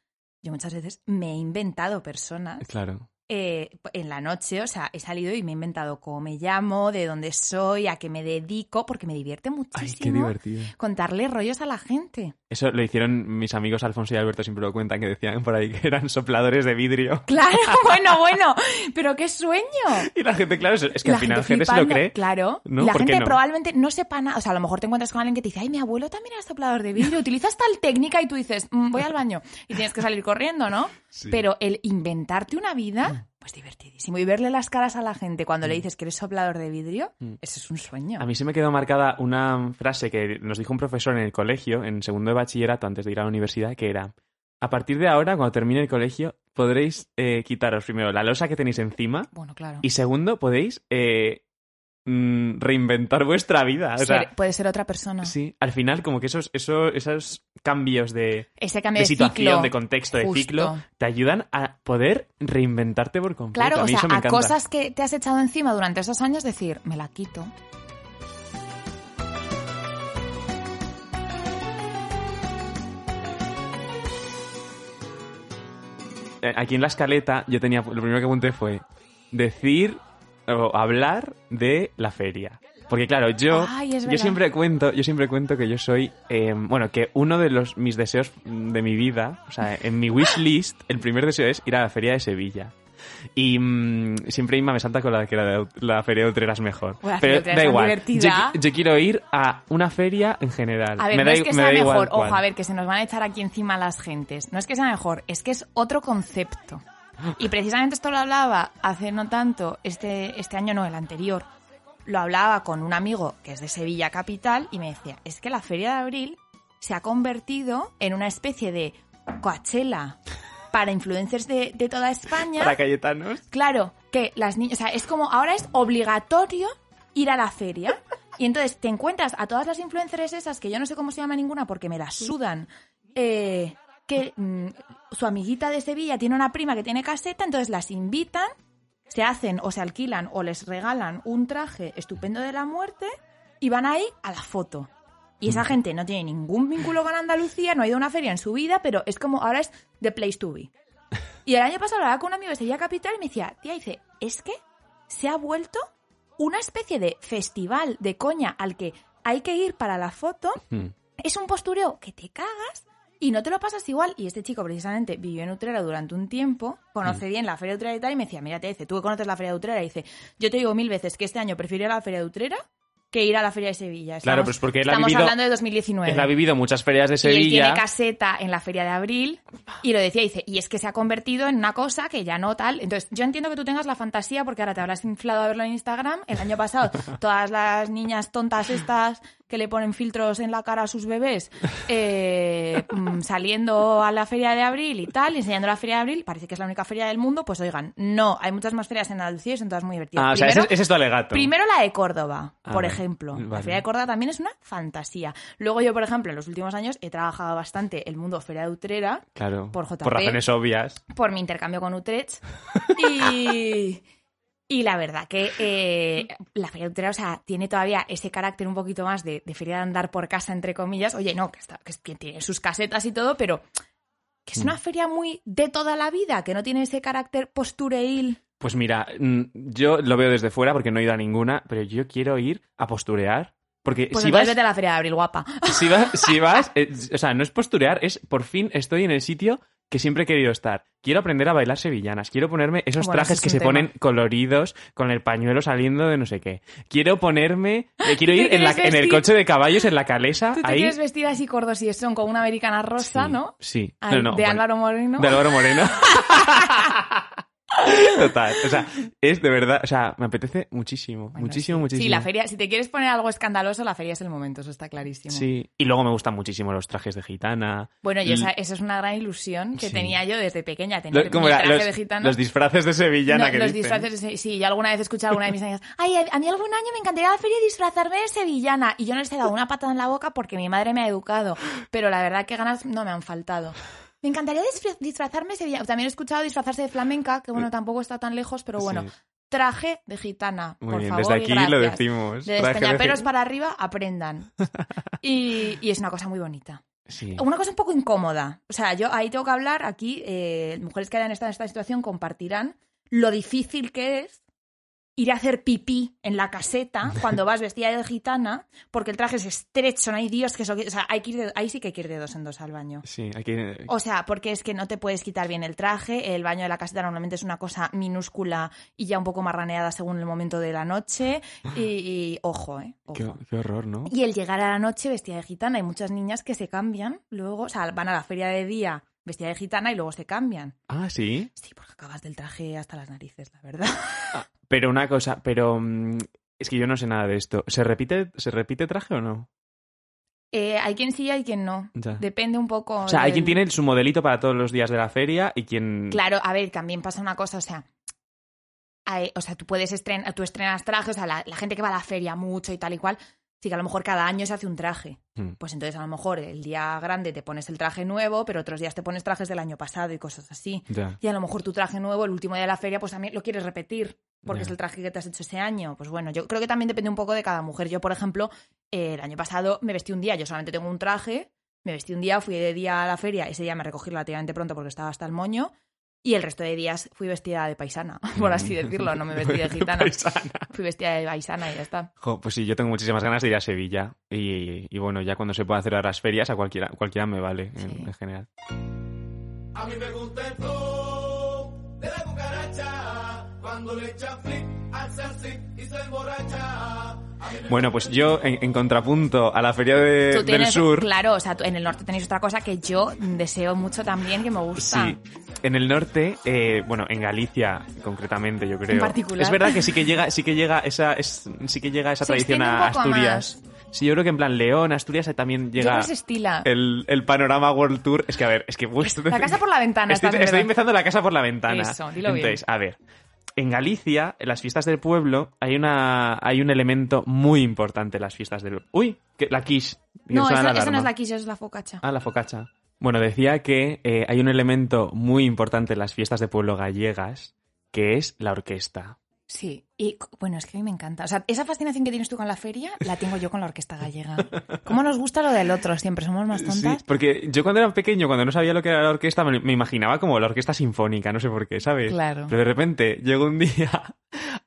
[SPEAKER 2] yo muchas veces me he inventado personas
[SPEAKER 1] Claro.
[SPEAKER 2] eh, en la noche, o sea, he salido y me he inventado cómo me llamo, de dónde soy, a qué me dedico, porque me divierte
[SPEAKER 1] Ay,
[SPEAKER 2] muchísimo
[SPEAKER 1] qué divertido.
[SPEAKER 2] contarle rollos a la gente.
[SPEAKER 1] Eso lo hicieron mis amigos Alfonso y Alberto, siempre lo cuentan, que decían por ahí que eran sopladores de vidrio.
[SPEAKER 2] Claro, bueno, bueno, pero qué sueño.
[SPEAKER 1] Y la gente, claro, es que
[SPEAKER 2] La
[SPEAKER 1] al final la gente se lo cree.
[SPEAKER 2] Claro.
[SPEAKER 1] ¿no?
[SPEAKER 2] La
[SPEAKER 1] ¿Por qué
[SPEAKER 2] gente
[SPEAKER 1] no?
[SPEAKER 2] probablemente no sepa nada. O sea, a lo mejor te encuentras con alguien que te dice, ay, mi abuelo también era soplador de vidrio, utilizas tal técnica y tú dices, "Mm, voy al baño. Y tienes que salir corriendo, ¿no?
[SPEAKER 1] Sí.
[SPEAKER 2] Pero el inventarte una vida, pues divertidísimo. Y verle las caras a la gente cuando
[SPEAKER 1] Mm.
[SPEAKER 2] le dices que eres soplador de vidrio, eso es un sueño.
[SPEAKER 1] A mí se me quedó marcada una frase que nos dijo un profesor en el colegio, en segundo de bachillerato, antes de ir a la universidad, que era, a partir de ahora, cuando termine el colegio, podréis eh, quitaros primero la losa que tenéis encima
[SPEAKER 2] Bueno, claro.
[SPEAKER 1] y segundo, podéis eh, mm, reinventar vuestra vida. O
[SPEAKER 2] Ser-
[SPEAKER 1] sea,
[SPEAKER 2] puede ser otra persona.
[SPEAKER 1] sí, al final como que esos, esos, esos cambios de,
[SPEAKER 2] Ese cambio
[SPEAKER 1] de
[SPEAKER 2] de,
[SPEAKER 1] situación,
[SPEAKER 2] ciclo.
[SPEAKER 1] de contexto, de
[SPEAKER 2] Justo.
[SPEAKER 1] ciclo, te ayudan a poder reinventarte por completo.
[SPEAKER 2] Claro,
[SPEAKER 1] a
[SPEAKER 2] o sea,
[SPEAKER 1] eso me
[SPEAKER 2] a
[SPEAKER 1] encanta.
[SPEAKER 2] cosas que te has echado encima durante esos años, decir, me la quito.
[SPEAKER 1] Eh, Aquí en la escaleta yo tenía, lo primero que apunté fue decir o hablar de la feria. Porque claro, yo,
[SPEAKER 2] Ay,
[SPEAKER 1] yo siempre cuento, yo siempre cuento que yo soy, eh, bueno, que uno de los mis deseos de mi vida, o sea, en mi wish list, el primer deseo es ir a la feria de Sevilla. Y mm, siempre Inma me salta con la que la, la feria de Utrera es mejor.
[SPEAKER 2] Bueno,
[SPEAKER 1] Pero da
[SPEAKER 2] es
[SPEAKER 1] igual. Yo, yo quiero ir a una feria en general.
[SPEAKER 2] A ver,
[SPEAKER 1] me
[SPEAKER 2] no
[SPEAKER 1] da,
[SPEAKER 2] es que sea mejor, ojo, a ver, que se nos van a echar aquí encima las gentes. No es que sea mejor, es que es otro concepto. Y precisamente esto lo hablaba hace no tanto, este, este año no, el anterior. Lo hablaba con un amigo que es de Sevilla capital y me decía, es que la Feria de Abril se ha convertido en una especie de Coachella para influencers de, de toda España.
[SPEAKER 1] Para Cayetanos.
[SPEAKER 2] Claro, que las niñas, o sea, es como ahora es obligatorio ir a la feria. Y entonces te encuentras a todas las influencers esas, que yo no sé cómo se llama ninguna porque me las sudan, eh, que mm, su amiguita de Sevilla tiene una prima que tiene caseta, entonces las invitan, se hacen o se alquilan o les regalan un traje estupendo de la muerte y van ahí a la foto. Y esa gente no tiene ningún vínculo con Andalucía, no ha ido a una feria en su vida, pero es como ahora es the place to be. Y el año pasado hablaba con un amigo de Sevilla Capital y me decía, tía, dice, es que se ha vuelto una especie de festival de coña al que hay que ir para la foto.
[SPEAKER 1] Hmm.
[SPEAKER 2] Es un postureo que te cagas y no te lo pasas igual. Y este chico precisamente vivió en Utrera durante un tiempo, conoce bien la Feria de Utrera y tal, y me decía, mira, te dice, tú que conoces la Feria de Utrera, y dice, yo te digo mil veces que este año prefiero ir a la Feria de Utrera que ir a la Feria de Sevilla.
[SPEAKER 1] Claro,
[SPEAKER 2] Estamos-
[SPEAKER 1] pues porque él ha
[SPEAKER 2] Estamos
[SPEAKER 1] vivido-
[SPEAKER 2] hablando de 2019.
[SPEAKER 1] Él ha vivido muchas ferias de
[SPEAKER 2] Y él tiene
[SPEAKER 1] Sevilla.
[SPEAKER 2] caseta en la feria de abril y lo decía, dice, y es que se ha convertido en una cosa que ya no tal. Entonces, yo entiendo que tú tengas la fantasía porque ahora te habrás inflado a verlo en Instagram. El año pasado, todas las niñas tontas estas que le ponen filtros en la cara a sus bebés, eh, mm, saliendo a la feria de abril y tal, enseñando la feria de abril, parece que es la única feria del mundo, pues oigan, no, hay muchas más ferias en Andalucía y son todas muy divertidas.
[SPEAKER 1] Ah, o sea,
[SPEAKER 2] Primero-
[SPEAKER 1] ese, ese es tu alegato.
[SPEAKER 2] Primero la de Córdoba,
[SPEAKER 1] Ah,
[SPEAKER 2] por
[SPEAKER 1] vale.
[SPEAKER 2] ejemplo. La. Feria de Córdoba también es una fantasía. Luego yo, por ejemplo, en los últimos años he trabajado bastante el mundo Feria de Utrera
[SPEAKER 1] Claro.
[SPEAKER 2] por JP.
[SPEAKER 1] Por razones obvias.
[SPEAKER 2] por mi intercambio con Utrecht. Y, y la verdad que eh, la Feria de Utrera, o sea, tiene todavía ese carácter un poquito más de, de feria de andar por casa, entre comillas. Oye, no, que, está, que tiene sus casetas y todo, pero que es
[SPEAKER 1] Mm.
[SPEAKER 2] una feria muy de toda la vida, que no tiene ese carácter postureil.
[SPEAKER 1] Pues mira, mm, yo lo veo desde fuera porque no he ido a ninguna, pero yo quiero ir a posturear. Porque
[SPEAKER 2] Pues
[SPEAKER 1] si vas,
[SPEAKER 2] vete a la Feria de Abril, guapa.
[SPEAKER 1] si vas, si vas eh, o sea, no es posturear, es por fin estoy en el sitio que siempre he querido estar. Quiero aprender a bailar sevillanas, quiero ponerme esos
[SPEAKER 2] Bueno,
[SPEAKER 1] trajes
[SPEAKER 2] es
[SPEAKER 1] que se
[SPEAKER 2] tema.
[SPEAKER 1] ponen coloridos con el pañuelo saliendo de no sé qué. Quiero ponerme, eh, quiero
[SPEAKER 2] ¿Tú
[SPEAKER 1] ir en, la-
[SPEAKER 2] quieres
[SPEAKER 1] en el coche de caballos en la calesa,
[SPEAKER 2] Tú te
[SPEAKER 1] ahí.
[SPEAKER 2] quieres vestir así cordos y son con una americana rosa,
[SPEAKER 1] Sí,
[SPEAKER 2] ¿no?
[SPEAKER 1] Sí.
[SPEAKER 2] Ay,
[SPEAKER 1] No, no,
[SPEAKER 2] de
[SPEAKER 1] bueno,
[SPEAKER 2] Álvaro Moreno.
[SPEAKER 1] De Álvaro Moreno. Total. O sea, es de verdad. O sea, me apetece muchísimo.
[SPEAKER 2] Bueno,
[SPEAKER 1] muchísimo,
[SPEAKER 2] sí.
[SPEAKER 1] muchísimo.
[SPEAKER 2] Sí, la feria, si te quieres poner algo escandaloso, la feria es el momento, eso está clarísimo.
[SPEAKER 1] Sí. Y luego me gustan muchísimo los trajes de gitana.
[SPEAKER 2] Bueno, yo
[SPEAKER 1] L-
[SPEAKER 2] esa, esa es una gran ilusión que
[SPEAKER 1] Sí.
[SPEAKER 2] tenía yo desde pequeña, tener
[SPEAKER 1] Lo- ¿cómo
[SPEAKER 2] mi
[SPEAKER 1] era?
[SPEAKER 2] traje
[SPEAKER 1] los,
[SPEAKER 2] de gitana.
[SPEAKER 1] los disfraces de sevillana
[SPEAKER 2] No,
[SPEAKER 1] que
[SPEAKER 2] los
[SPEAKER 1] dicen.
[SPEAKER 2] disfraces, de- sí, yo alguna vez he escuchado a alguna de mis amigas, ay, a mí algún año me encantaría la feria y disfrazarme de sevillana. Y yo no les he dado una patada en la boca porque mi madre me ha educado, pero la verdad que ganas no me han faltado. Me encantaría disfra- disfrazarme sevillana. También he escuchado disfrazarse de flamenca, que bueno, tampoco está tan lejos, pero bueno,
[SPEAKER 1] Sí.
[SPEAKER 2] traje de gitana,
[SPEAKER 1] Muy
[SPEAKER 2] por
[SPEAKER 1] bien,
[SPEAKER 2] favor,
[SPEAKER 1] desde
[SPEAKER 2] y
[SPEAKER 1] aquí lo decimos.
[SPEAKER 2] De despeñaperos para arriba, aprendan. Y, y es una cosa muy bonita.
[SPEAKER 1] Sí.
[SPEAKER 2] Una cosa un poco incómoda. O sea, yo ahí tengo que hablar, aquí, eh, mujeres que hayan estado en esta situación compartirán lo difícil que es ir a hacer pipí en la caseta cuando vas vestida de gitana, porque el traje es estrecho, no hay Dios que eso... O sea, hay que ir de- ahí sí que hay que ir de dos en dos al baño.
[SPEAKER 1] Sí, aquí.
[SPEAKER 2] O sea, porque es que no te puedes quitar bien el traje, el baño de la caseta normalmente es una cosa minúscula y ya un poco marraneada según el momento de la noche. Y, y ojo, ¿eh?
[SPEAKER 1] Qué,
[SPEAKER 2] Ojo.
[SPEAKER 1] qué horror, ¿no?
[SPEAKER 2] Y el llegar a la noche vestida de gitana, hay muchas niñas que se cambian luego, o sea, van a la feria de día vestida de gitana y luego se cambian.
[SPEAKER 1] Ah, sí.
[SPEAKER 2] Sí, porque acabas del traje hasta las narices, la verdad.
[SPEAKER 1] Pero una cosa, pero. mm, Es que yo no sé nada de esto. ¿Se repite, ¿se repite traje o no?
[SPEAKER 2] Eh, hay quien sí y hay quien no.
[SPEAKER 1] Ya.
[SPEAKER 2] Depende un poco.
[SPEAKER 1] O sea, hay quien tiene su modelito para todos los días de la feria y quien.
[SPEAKER 2] Claro, a ver, también pasa una cosa, o sea. hay- o sea, tú puedes estrenar, tú estrenas trajes, o sea, la, la gente que va a la feria mucho y tal y cual, sí que a lo mejor cada año se hace un traje.
[SPEAKER 1] Mm.
[SPEAKER 2] Pues entonces a lo mejor el día grande te pones el traje nuevo, pero otros días te pones trajes del año pasado y cosas así. Y a lo mejor tu traje nuevo, el último día de la feria, pues también lo quieres repetir, porque es el traje que te has hecho ese año. Pues bueno, yo creo que también depende un poco de cada mujer. Yo, por ejemplo, eh, el año pasado me vestí un día, yo solamente tengo un traje, me vestí un día, fui de día a la feria, ese día me recogí relativamente pronto porque estaba hasta el moño, y el resto de días fui vestida de paisana, por así decirlo, no me vestí de gitana. Fui vestida de paisana y ya está.
[SPEAKER 1] Jo, pues sí, yo tengo muchísimas ganas de ir a Sevilla. Y, y bueno, ya cuando se pueda hacer a las ferias, a cualquiera, cualquiera me vale, en,
[SPEAKER 2] Sí.
[SPEAKER 1] en general.
[SPEAKER 5] A mí me gusta el flow de la cucaracha cuando le echa flick al salsic y se emborracha.
[SPEAKER 1] Bueno, pues yo, en, en contrapunto a la feria de-
[SPEAKER 2] Tú
[SPEAKER 1] del sur.
[SPEAKER 2] claro, o sea, en el norte tenéis otra cosa que yo deseo mucho también, que me gusta.
[SPEAKER 1] Sí, en el norte, eh, bueno, en Galicia concretamente, yo creo.
[SPEAKER 2] En particular.
[SPEAKER 1] Es verdad que sí que llega, sí que llega esa, es, sí que llega esa
[SPEAKER 2] Se
[SPEAKER 1] tradición a Asturias. Sí, yo creo que en plan León, Asturias también llega
[SPEAKER 2] estila.
[SPEAKER 1] el, el panorama World Tour. Es que a ver, es que
[SPEAKER 2] La casa por la ventana,
[SPEAKER 1] Estoy, estoy empezando la casa por la ventana.
[SPEAKER 2] Eso, dilo bien.
[SPEAKER 1] Entonces, a ver. En Galicia, en las fiestas del pueblo, hay una hay un elemento muy importante en las fiestas del Uy, que, la quiche.
[SPEAKER 2] No, esa, no es la quiche, es la focacha.
[SPEAKER 1] Ah, la focacha. Bueno, decía que eh, hay un elemento muy importante en las fiestas de pueblo gallegas, que es la orquesta.
[SPEAKER 2] Sí, y bueno, es que a mí me encanta. O sea, esa fascinación que tienes tú con la feria, la tengo yo con la orquesta gallega. ¿Cómo nos gusta lo del otro? Siempre somos más tontas.
[SPEAKER 1] Sí, porque yo cuando era pequeño, cuando no sabía lo que era la orquesta, me, me imaginaba como la orquesta sinfónica, no sé por qué, ¿sabes?
[SPEAKER 2] Claro.
[SPEAKER 1] Pero de repente llego un día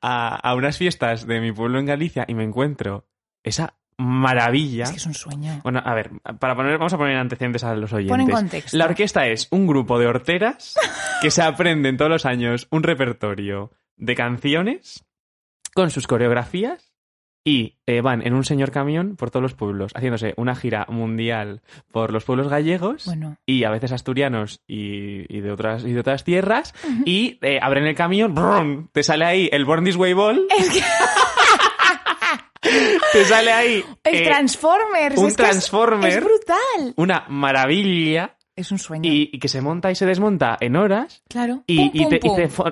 [SPEAKER 1] a, a unas fiestas de mi pueblo en Galicia y me encuentro esa maravilla.
[SPEAKER 2] Es que es un sueño.
[SPEAKER 1] Bueno, a ver, para poner, vamos a poner antecedentes a los oyentes.
[SPEAKER 2] Pon en contexto.
[SPEAKER 1] La orquesta es un grupo de horteras que se aprenden todos los años un repertorio de canciones con sus coreografías y eh, van en un señor camión por todos los pueblos, haciéndose una gira mundial por los pueblos gallegos
[SPEAKER 2] Bueno.
[SPEAKER 1] y a veces asturianos y, y de otras y de otras tierras y eh, abren el camión, ¡brum! te sale ahí el Born This Way Ball,
[SPEAKER 2] Es que
[SPEAKER 1] te sale ahí
[SPEAKER 2] el
[SPEAKER 1] eh,
[SPEAKER 2] Transformers.
[SPEAKER 1] un.
[SPEAKER 2] Es, brutal.
[SPEAKER 1] una maravilla
[SPEAKER 2] Es un sueño.
[SPEAKER 1] y, y que se monta y se desmonta en horas
[SPEAKER 2] claro.
[SPEAKER 1] y,
[SPEAKER 2] Pum,
[SPEAKER 1] y
[SPEAKER 2] pum,
[SPEAKER 1] te,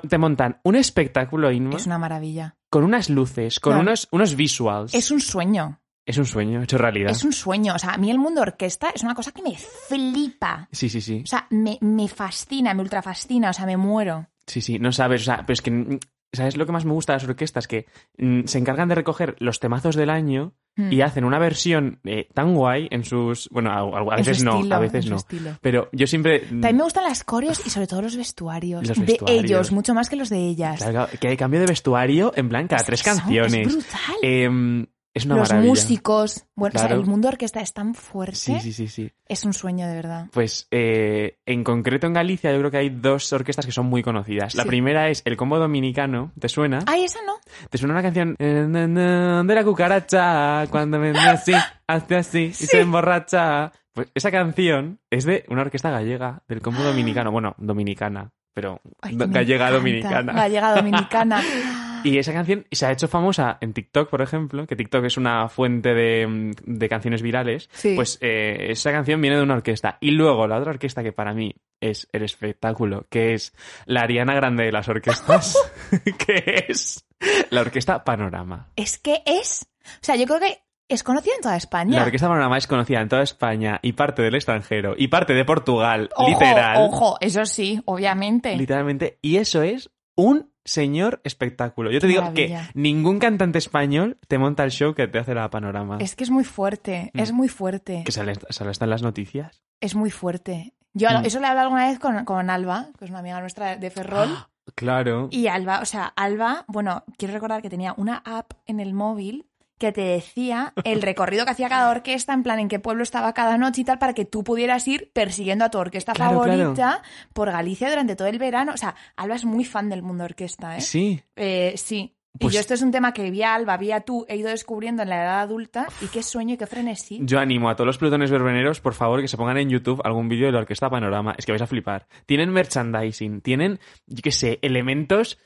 [SPEAKER 1] y te montan un espectáculo Inma,
[SPEAKER 2] Es una maravilla.
[SPEAKER 1] con unas luces, con
[SPEAKER 2] Claro.
[SPEAKER 1] unos, unos visuals.
[SPEAKER 2] Es un sueño.
[SPEAKER 1] Es un sueño hecho realidad.
[SPEAKER 2] Es un sueño. O sea, a mí el mundo orquesta es una cosa que me flipa.
[SPEAKER 1] Sí, sí, sí.
[SPEAKER 2] O sea, me, me fascina, me ultra fascina. O sea, me muero.
[SPEAKER 1] Sí, sí, no sabes, o sea, pero es que, ¿sabes lo que más me gusta de las orquestas? Que mm, se encargan de recoger los temazos del año Y hacen una versión eh, tan guay en sus... Bueno, a, veces no, a veces no.
[SPEAKER 2] estilo.
[SPEAKER 1] Pero yo siempre... mm,
[SPEAKER 2] También me gustan las coreos y sobre todo los vestuarios.
[SPEAKER 1] Los
[SPEAKER 2] de ellos, mucho más que los de ellas.
[SPEAKER 1] Claro, que hay cambio de vestuario en
[SPEAKER 2] Es
[SPEAKER 1] tres canciones.
[SPEAKER 2] Es brutal.
[SPEAKER 1] Es una
[SPEAKER 2] los
[SPEAKER 1] maravilla.
[SPEAKER 2] músicos. Bueno, o sea,
[SPEAKER 1] Claro.
[SPEAKER 2] el mundo orquesta es tan fuerte.
[SPEAKER 1] Sí, sí, sí, sí.
[SPEAKER 2] Es un sueño, de verdad.
[SPEAKER 1] Pues eh, en concreto en Galicia yo creo que hay dos orquestas que son muy conocidas. La primera es el Combo Dominicano, ¿te suena?
[SPEAKER 2] Ay, esa no.
[SPEAKER 1] ¿Te suena una canción? Eh, De la cucaracha, cuando me así, hace así y se emborracha. Pues esa canción es de una orquesta gallega, del Combo Dominicano. Bueno, dominicana, pero
[SPEAKER 2] Ay,
[SPEAKER 1] gallega dominicana.
[SPEAKER 2] Gallega dominicana.
[SPEAKER 1] Y esa canción se ha hecho famosa en TikTok, por ejemplo, que TikTok es una fuente de, mm, de canciones virales.
[SPEAKER 2] Sí.
[SPEAKER 1] Pues eh, esa canción viene de una orquesta. Y luego la otra orquesta que para mí es el espectáculo, que es la Ariana Grande de las orquestas, que es la orquesta Panorama.
[SPEAKER 2] es que es. O sea, yo creo que es conocida en toda España.
[SPEAKER 1] La orquesta Panorama es conocida en toda España y parte del extranjero y parte de Portugal,
[SPEAKER 2] Ojo,
[SPEAKER 1] literal.
[SPEAKER 2] Ojo, eso sí, obviamente.
[SPEAKER 1] Literalmente. Y eso es un señor espectáculo. Yo te digo
[SPEAKER 2] maravilla.
[SPEAKER 1] que ningún cantante español te monta el show que te hace la panorama.
[SPEAKER 2] Es que es muy fuerte, es
[SPEAKER 1] Mm.
[SPEAKER 2] muy fuerte.
[SPEAKER 1] Que sale, sale hasta en las noticias.
[SPEAKER 2] Es muy fuerte. Yo
[SPEAKER 1] Mm.
[SPEAKER 2] eso le he hablado alguna vez con, con Alba, que es una amiga nuestra de Ferrol.
[SPEAKER 1] Claro.
[SPEAKER 2] Y Alba, o sea, Alba, bueno, quiero recordar que tenía una app en el móvil que te decía el recorrido que hacía cada orquesta, en plan en qué pueblo estaba cada noche y tal, para que tú pudieras ir persiguiendo a tu orquesta
[SPEAKER 1] Claro,
[SPEAKER 2] favorita por Galicia durante todo el verano. O sea, Alba es muy fan del mundo orquesta, ¿eh?
[SPEAKER 1] Sí.
[SPEAKER 2] Eh, sí.
[SPEAKER 1] Pues-
[SPEAKER 2] y yo esto es un tema que vi a Alba, vi a tú, he ido descubriendo en la edad adulta y qué sueño y qué frenesí.
[SPEAKER 1] Yo animo a todos los plutones verbeneros, por favor, que se pongan en YouTube algún vídeo de la Orquesta Panorama. Es que vais a flipar. Tienen merchandising, tienen, yo qué sé, elementos.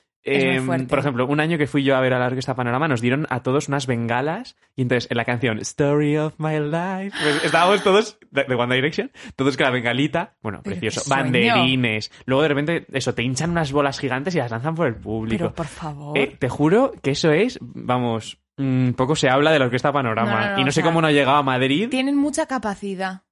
[SPEAKER 2] Fuerte.
[SPEAKER 1] por ejemplo, un año que fui yo a ver a la Orquesta Panorama, nos dieron a todos unas bengalas y entonces en la canción Story of My Life, pues estábamos todos, de, de One Direction, todos con la bengalita, bueno,
[SPEAKER 2] Pero
[SPEAKER 1] precioso, banderines, luego de repente, eso, te hinchan unas bolas gigantes y las lanzan por el público.
[SPEAKER 2] Pero por favor.
[SPEAKER 1] Eh, te juro que eso es, vamos, mm, poco se habla de la Orquesta Panorama.
[SPEAKER 2] No, no, no,
[SPEAKER 1] y no sé
[SPEAKER 2] sea,
[SPEAKER 1] cómo no ha llegado a Madrid.
[SPEAKER 2] Tienen mucha capacidad.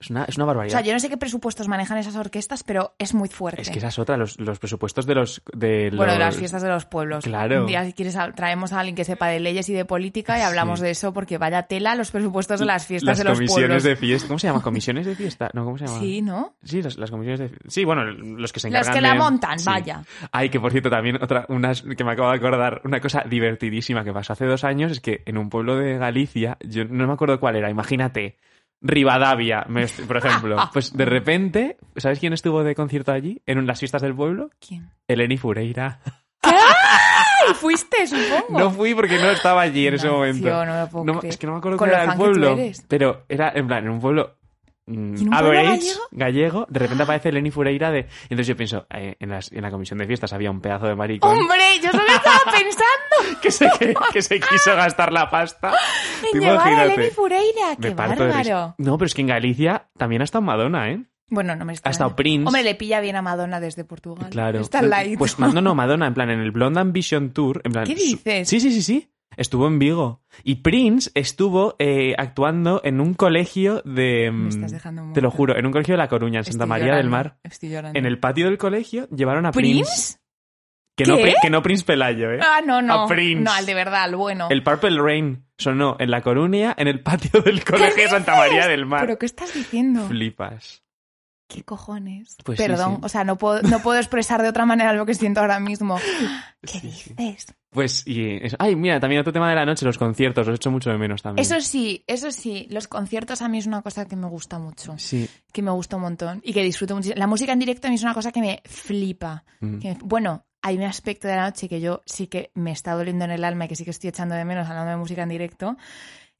[SPEAKER 1] Es una, es una
[SPEAKER 2] O
[SPEAKER 1] barbaridad.
[SPEAKER 2] sea, yo no sé qué presupuestos manejan esas orquestas, pero es muy fuerte.
[SPEAKER 1] Es que esa es otra, los, los presupuestos de los... De
[SPEAKER 2] Bueno, de
[SPEAKER 1] los-
[SPEAKER 2] las fiestas de los pueblos.
[SPEAKER 1] Claro.
[SPEAKER 2] Un día, si quieres, traemos a alguien que sepa de leyes y de política y hablamos
[SPEAKER 1] Sí.
[SPEAKER 2] de eso, porque vaya tela los presupuestos de las fiestas
[SPEAKER 1] Las
[SPEAKER 2] de los
[SPEAKER 1] comisiones
[SPEAKER 2] pueblos.
[SPEAKER 1] de fiesta. ¿Cómo se llama? ¿Comisiones de fiesta? No, ¿cómo se llama?
[SPEAKER 2] Sí, ¿no?
[SPEAKER 1] Sí, las, las comisiones de Sí, bueno, los que se
[SPEAKER 2] Los
[SPEAKER 1] encargan
[SPEAKER 2] que la montan,
[SPEAKER 1] Sí.
[SPEAKER 2] vaya.
[SPEAKER 1] Ay, que por cierto, también otra, unas que me acabo de acordar, una cosa divertidísima que pasó hace dos años es que en un pueblo de Galicia, yo no me acuerdo cuál era, imagínate, Rivadavia, me- por ejemplo. Pues de repente, ¿sabes quién estuvo de concierto allí? En las fiestas del pueblo.
[SPEAKER 2] ¿Quién?
[SPEAKER 1] Eleni Fureira.
[SPEAKER 2] ¡Ay! Fuiste, supongo.
[SPEAKER 1] No fui porque no estaba allí en ese
[SPEAKER 2] Nació,
[SPEAKER 1] momento.
[SPEAKER 2] no lo puedo
[SPEAKER 1] No,
[SPEAKER 2] creer.
[SPEAKER 1] es que no me acuerdo cuál
[SPEAKER 2] lo
[SPEAKER 1] era el pueblo. Pero era, en plan, en un pueblo. Mm,
[SPEAKER 2] ¿Y en un pueblo
[SPEAKER 1] average,
[SPEAKER 2] gallego?
[SPEAKER 1] gallego, de repente aparece Eleni Fureira de... Entonces yo pienso, eh, en, las- en la comisión de fiestas había un pedazo de maricón
[SPEAKER 2] ¡Hombre! Yo solo estaba pensando
[SPEAKER 1] que, se, que, que se quiso gastar la pasta.
[SPEAKER 2] En llevar a. Eleni Fureira. ¡Qué bárbaro!
[SPEAKER 1] No, pero es que en Galicia también ha estado Madonna, ¿eh?
[SPEAKER 2] Bueno, no me
[SPEAKER 1] Ha
[SPEAKER 2] extraña.
[SPEAKER 1] estado Prince.
[SPEAKER 2] Hombre, le pilla bien a Madonna desde Portugal.
[SPEAKER 1] Claro.
[SPEAKER 2] Está light.
[SPEAKER 1] Pues no, no, Madonna, en plan, en el Blonde Ambition Tour. En plan,
[SPEAKER 2] ¿Qué dices?
[SPEAKER 1] Sí, sí, sí, sí. Estuvo en Vigo. Y Prince estuvo eh, actuando en un colegio de.
[SPEAKER 2] Me
[SPEAKER 1] mm,
[SPEAKER 2] estás dejando
[SPEAKER 1] Te lo juro, en un colegio de La Coruña, en Santa
[SPEAKER 2] Estoy
[SPEAKER 1] María del Mar.
[SPEAKER 2] Estoy llorando.
[SPEAKER 1] En el patio del colegio llevaron a Prince.
[SPEAKER 2] ¿Prince?
[SPEAKER 1] Que, no, que no Prince Pelayo, ¿eh?
[SPEAKER 2] Ah, no, no.
[SPEAKER 1] A Prince.
[SPEAKER 2] No, al de verdad, al bueno.
[SPEAKER 1] El Purple Rain sonó en La Coruña, en el patio del colegio de Santa María del Mar.
[SPEAKER 2] ¿Pero qué estás diciendo?
[SPEAKER 1] Flipas.
[SPEAKER 2] ¿Qué cojones?
[SPEAKER 1] Pues
[SPEAKER 2] Perdón,
[SPEAKER 1] sí.
[SPEAKER 2] o sea, no puedo, no puedo expresar de otra manera lo que siento ahora mismo. ¿Qué
[SPEAKER 1] Sí,
[SPEAKER 2] dices?
[SPEAKER 1] Pues, y eso. Ay, mira, también otro tema de la noche, los conciertos, los echo mucho de menos también.
[SPEAKER 2] Eso sí, eso sí, los conciertos a mí es una cosa que me gusta mucho,
[SPEAKER 1] Sí.
[SPEAKER 2] que me gusta un montón y que disfruto mucho. La música en directo a mí es una cosa que me flipa.
[SPEAKER 1] Mm.
[SPEAKER 2] Que me- bueno, hay un aspecto de la noche que yo sí que me está doliendo en el alma y que sí que estoy echando de menos hablando de música en directo,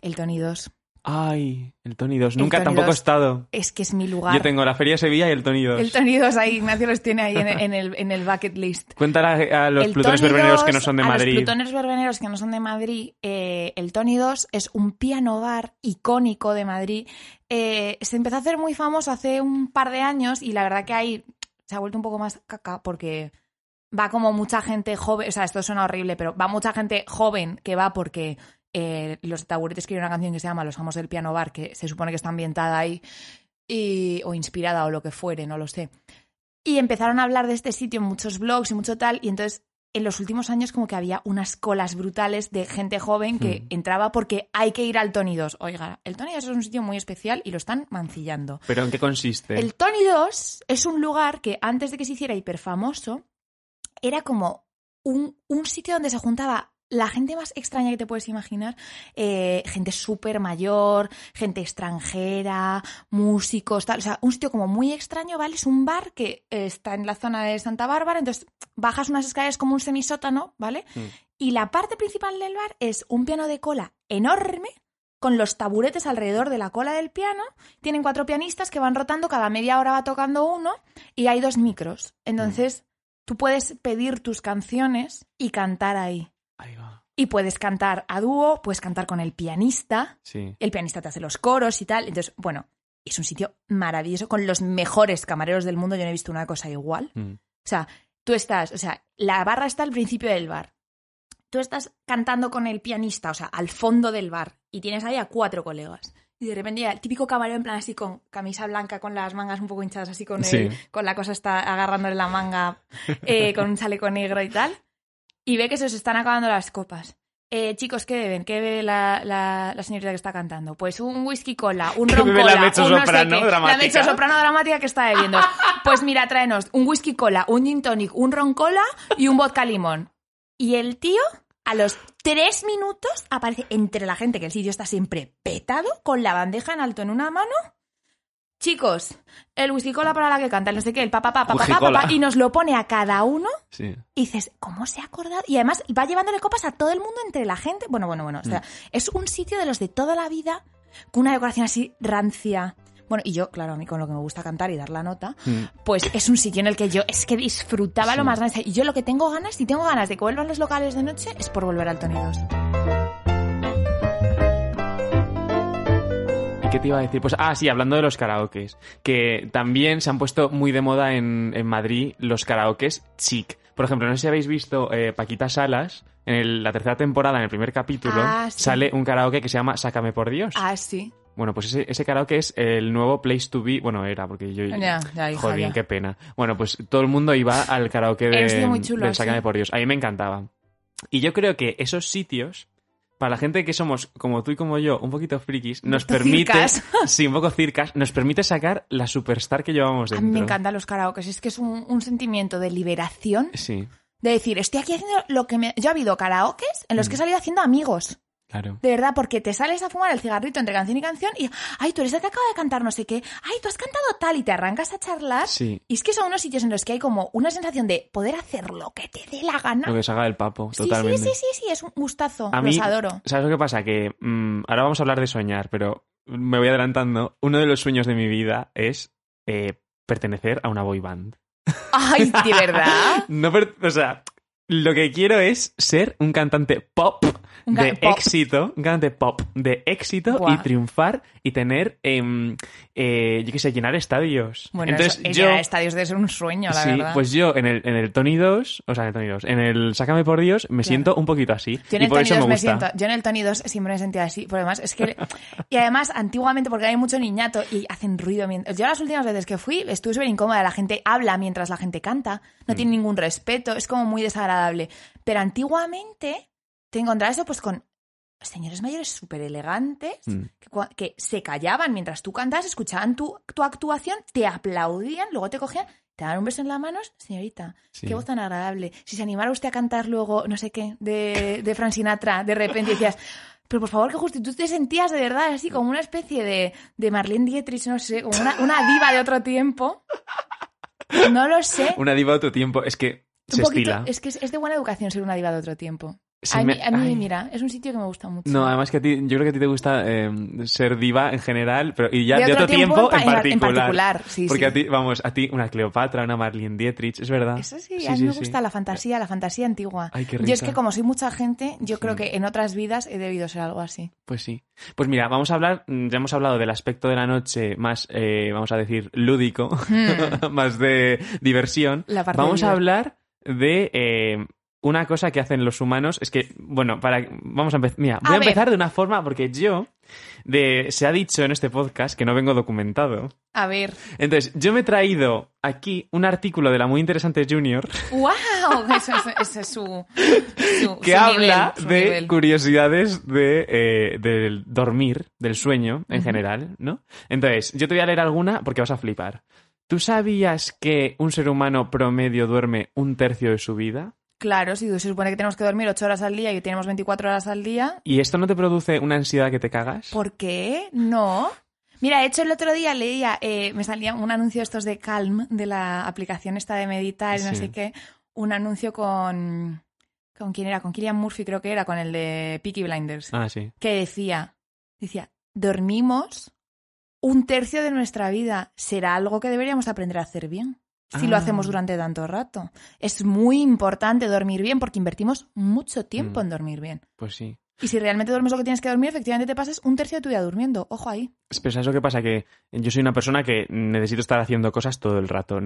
[SPEAKER 2] el Tony 2.
[SPEAKER 1] Ay, el Tony 2.
[SPEAKER 2] El
[SPEAKER 1] Nunca
[SPEAKER 2] Tony
[SPEAKER 1] tampoco he
[SPEAKER 2] 2.
[SPEAKER 1] estado.
[SPEAKER 2] Es que es mi lugar.
[SPEAKER 1] Yo tengo la Feria de Sevilla y el Tony 2.
[SPEAKER 2] El Tony 2 ahí, Ignacio los tiene ahí en, en el, en el bucket list.
[SPEAKER 1] Cuéntale a, a los
[SPEAKER 2] El
[SPEAKER 1] plutones verbeneros
[SPEAKER 2] 2,
[SPEAKER 1] que no son de
[SPEAKER 2] a
[SPEAKER 1] Madrid.
[SPEAKER 2] Los plutones verbeneros que no son de Madrid, eh, el Tony 2 es un piano bar icónico de Madrid. Eh, se empezó a hacer muy famoso hace un par de años y la verdad que ahí se ha vuelto un poco más caca porque va como mucha gente joven, o sea, esto suena horrible, pero va mucha gente joven que va porque eh, los taburetes escriben una canción que se llama Los amos del piano bar, que se supone que está ambientada ahí y, o inspirada o lo que fuere, no lo sé. Y empezaron a hablar de este sitio en muchos blogs y mucho tal, y entonces en los últimos años como que había unas colas brutales de gente joven que
[SPEAKER 1] Hmm.
[SPEAKER 2] entraba porque hay que ir al Tony 2. Oiga, el Tony 2 es un sitio muy especial y lo están mancillando.
[SPEAKER 1] ¿Pero en qué consiste?
[SPEAKER 2] El Tony 2 es un lugar que antes de que se hiciera hiperfamoso era como un, un sitio donde se juntaba la gente más extraña que te puedes imaginar, eh, gente súper mayor, gente extranjera, músicos, tal. O sea, un sitio como muy extraño, ¿vale? Es un bar que eh, está en la zona de Santa Bárbara, entonces bajas unas escaleras como un semisótano, ¿vale?
[SPEAKER 1] Mm.
[SPEAKER 2] Y la parte principal del bar es un piano de cola enorme con los taburetes alrededor de la cola del piano. Tienen cuatro pianistas que van rotando, cada media hora va tocando uno y hay dos micros. Entonces, tú puedes pedir tus canciones y cantar ahí.
[SPEAKER 1] Ahí va.
[SPEAKER 2] Y puedes cantar a dúo, puedes cantar con el pianista,
[SPEAKER 1] Sí.
[SPEAKER 2] el pianista te hace los coros y tal. Entonces, bueno, es un sitio maravilloso con los mejores camareros del mundo. Yo no he visto una cosa igual.
[SPEAKER 1] Mm.
[SPEAKER 2] O sea, tú estás, o sea, la barra está al principio del bar. Tú estás cantando con el pianista, o sea, al fondo del bar, y tienes ahí a cuatro colegas. Y de repente ya el típico camarero en plan así con camisa blanca, con las mangas un poco hinchadas, así con, el- con la cosa está agarrándole la manga, eh, con un chaleco negro y tal. Y ve que se os están acabando las copas. Eh, chicos, ¿qué beben? ¿Qué bebe la, la, la señorita que está cantando? Pues un whisky cola, un
[SPEAKER 1] ¿Qué
[SPEAKER 2] ron
[SPEAKER 1] la
[SPEAKER 2] cola, no sé
[SPEAKER 1] soprano dramática?
[SPEAKER 2] La mezzo soprano dramática que está bebiendo. Pues mira, tráenos un whisky cola, un gin tonic, un ron cola y un vodka limón. Y el tío, a los tres minutos, aparece entre la gente, que el sitio está siempre petado, con la bandeja en alto en una mano. Chicos, el whisky cola para la que canta, el no sé qué, el papá, papá, papá, papá, y nos lo pone a cada uno
[SPEAKER 1] Sí.
[SPEAKER 2] y dices, ¿cómo se ha acordado? Y además va llevándole copas a todo el mundo entre la gente. Bueno, bueno, bueno. O sea, es un sitio de los de toda la vida, con una decoración así rancia. Bueno, y yo, claro, a mí con lo que me gusta cantar y dar la nota,
[SPEAKER 1] Mm.
[SPEAKER 2] pues es un sitio en el que yo es que disfrutaba
[SPEAKER 1] Sí.
[SPEAKER 2] lo más grande. Y yo lo que tengo ganas, si tengo ganas de que vuelvan los locales de noche, es por volver al Tony 2.
[SPEAKER 1] Qué te iba a decir? Pues, ah, sí, hablando de los karaokes, que también se han puesto muy de moda en, en Madrid los karaokes chic. Por ejemplo, no sé si habéis visto eh, Paquita Salas, en el- la tercera temporada, en el primer capítulo,
[SPEAKER 2] Ah, sí.
[SPEAKER 1] sale un karaoke que se llama Sácame por Dios.
[SPEAKER 2] Ah, sí.
[SPEAKER 1] Bueno, pues ese, ese karaoke es el nuevo place to be. Bueno, era, porque yo.
[SPEAKER 2] Ya, ya, hija, ya.
[SPEAKER 1] qué pena. Bueno, pues todo el mundo iba al karaoke de,
[SPEAKER 2] sitio muy chulo,
[SPEAKER 1] del Sácame
[SPEAKER 2] sí.
[SPEAKER 1] por Dios. A mí me encantaba. Y yo creo que esos sitios, para la gente que somos, como tú y como yo, un poquito frikis, nos permite.
[SPEAKER 2] circas.
[SPEAKER 1] Sí, un poco circas, nos permite sacar la superstar que llevamos
[SPEAKER 2] A
[SPEAKER 1] dentro.
[SPEAKER 2] mí me encantan los karaokes. Es que es un, un sentimiento de liberación.
[SPEAKER 1] Sí,
[SPEAKER 2] De decir, estoy aquí haciendo lo que me... Yo ha habido karaokes en los
[SPEAKER 1] Mm.
[SPEAKER 2] que he salido haciendo amigos.
[SPEAKER 1] Claro.
[SPEAKER 2] De verdad, porque te sales a fumar el cigarrito entre canción y canción y, ay, tú eres el que acaba de cantar no sé qué, ay, tú has cantado tal y te arrancas a charlar.
[SPEAKER 1] Sí,
[SPEAKER 2] Y es que son unos sitios en los que hay como una sensación de poder hacer lo que te dé la gana.
[SPEAKER 1] lo que salga del papo,
[SPEAKER 2] Sí,
[SPEAKER 1] totalmente.
[SPEAKER 2] sí, sí, sí, sí, es un gustazo.
[SPEAKER 1] A mí,
[SPEAKER 2] Los adoro.
[SPEAKER 1] ¿sabes lo que pasa? Que mm, ahora vamos a hablar de soñar, pero me voy adelantando. Uno de los sueños de mi vida es eh, pertenecer a una boy band.
[SPEAKER 2] Ay, de verdad.
[SPEAKER 1] No o sea, lo que quiero es ser un cantante pop
[SPEAKER 2] Un
[SPEAKER 1] de
[SPEAKER 2] pop.
[SPEAKER 1] éxito, un cantante pop de éxito y triunfar y tener, em, eh, yo qué sé, llenar estadios.
[SPEAKER 2] Bueno,
[SPEAKER 1] Entonces
[SPEAKER 2] eso,
[SPEAKER 1] yo,
[SPEAKER 2] llenar estadios debe ser un sueño, la
[SPEAKER 1] sí,
[SPEAKER 2] verdad.
[SPEAKER 1] pues yo en el, en el Tony 2, o sea, en el Tony 2, en el Sácame por Dios, me siento un poquito así.
[SPEAKER 2] Yo en
[SPEAKER 1] y
[SPEAKER 2] el
[SPEAKER 1] por
[SPEAKER 2] Tony
[SPEAKER 1] eso
[SPEAKER 2] 2
[SPEAKER 1] me gusta.
[SPEAKER 2] siento, yo en el Tony 2 siempre me he sentido así, porque además es que y además antiguamente porque hay mucho niñato y hacen ruido mientras yo las últimas veces que fui estuve súper incómoda, la gente habla mientras la gente canta, no
[SPEAKER 1] Mm.
[SPEAKER 2] tiene ningún respeto, es como muy desagradable, pero antiguamente te encontrabas eso pues con señores mayores súper elegantes
[SPEAKER 1] Mm.
[SPEAKER 2] que, se callaban mientras tú cantas, escuchaban tu, tu actuación, te aplaudían, luego te cogían, te daban un beso en las manos, señorita,
[SPEAKER 1] Sí.
[SPEAKER 2] qué voz tan agradable. Si se animara usted a cantar luego, no sé qué, de, de Frank Sinatra, de repente decías, pero por favor, que justo, tú te sentías de verdad así como una especie de, de Marlene Dietrich, no sé, como una, una diva de otro tiempo. No lo sé.
[SPEAKER 1] Una diva de otro tiempo, es que
[SPEAKER 2] Un poquito-
[SPEAKER 1] estila.
[SPEAKER 2] es que es, es de buena educación ser una diva de otro tiempo. A mí,
[SPEAKER 1] me-
[SPEAKER 2] a mí,
[SPEAKER 1] ay.
[SPEAKER 2] mira, es un sitio que me gusta mucho.
[SPEAKER 1] No, además que a ti, yo creo que a ti te gusta eh, ser diva en general, pero y ya
[SPEAKER 2] De
[SPEAKER 1] de,
[SPEAKER 2] otro tiempo
[SPEAKER 1] tiempo,
[SPEAKER 2] en
[SPEAKER 1] en,
[SPEAKER 2] pa- en
[SPEAKER 1] particular.
[SPEAKER 2] particular, sí,
[SPEAKER 1] Porque
[SPEAKER 2] sí.
[SPEAKER 1] a ti, vamos, a ti una Cleopatra, una Marlene Dietrich, es verdad.
[SPEAKER 2] Eso sí, a mí me gusta la fantasía, la fantasía antigua.
[SPEAKER 1] Ay, qué
[SPEAKER 2] Yo es que como soy mucha gente, yo creo que en otras vidas he debido ser algo así.
[SPEAKER 1] Pues sí. Pues mira, vamos a hablar, mm, ya hemos hablado del aspecto de la noche más, eh, vamos a decir, lúdico, más de diversión.
[SPEAKER 2] Hmm. La parte
[SPEAKER 1] vamos
[SPEAKER 2] de
[SPEAKER 1] a hablar de eh, una cosa que hacen los humanos. Es que, bueno, para vamos a empezar. Mira, voy
[SPEAKER 2] A
[SPEAKER 1] a,
[SPEAKER 2] ver.
[SPEAKER 1] empezar de una forma porque yo, de, se ha dicho en este podcast que no vengo documentado.
[SPEAKER 2] A ver.
[SPEAKER 1] Entonces, yo me he traído aquí un artículo de la muy interesante Junior
[SPEAKER 2] ¡Wow! Ese, es su, su-
[SPEAKER 1] que
[SPEAKER 2] su
[SPEAKER 1] habla
[SPEAKER 2] nivel, su
[SPEAKER 1] de
[SPEAKER 2] nivel.
[SPEAKER 1] curiosidades de, eh, del dormir, del sueño en general, ¿no? Entonces, yo te voy a leer alguna porque vas a flipar. ¿Tú sabías que un ser humano promedio duerme un tercio de su vida?
[SPEAKER 2] Claro, si se supone que tenemos que dormir 8 horas al día y tenemos 24 horas al día,
[SPEAKER 1] ¿Y esto no te produce una ansiedad que te cagas?
[SPEAKER 2] ¿por qué? No. Mira, de hecho el otro día leía, eh, me salía un anuncio de estos de Calm, de la aplicación esta de meditar y no
[SPEAKER 1] Sí.
[SPEAKER 2] sé qué, un anuncio con... ¿Con quién era? Con Killian Murphy creo que era, con el de Peaky Blinders.
[SPEAKER 1] Ah, sí.
[SPEAKER 2] que decía, decía, dormimos un tercio de nuestra vida. ¿Será algo que deberíamos aprender a hacer bien? Si lo
[SPEAKER 1] Ah.
[SPEAKER 2] hacemos durante tanto rato. Es muy importante dormir bien porque invertimos mucho tiempo
[SPEAKER 1] Mm.
[SPEAKER 2] en dormir bien.
[SPEAKER 1] Pues sí.
[SPEAKER 2] Y si realmente duermes lo que tienes que dormir, efectivamente te pasas un tercio de tu vida durmiendo. Ojo ahí.
[SPEAKER 1] Pero ¿sabes lo que pasa? Que yo soy una persona que necesito estar haciendo cosas todo el rato.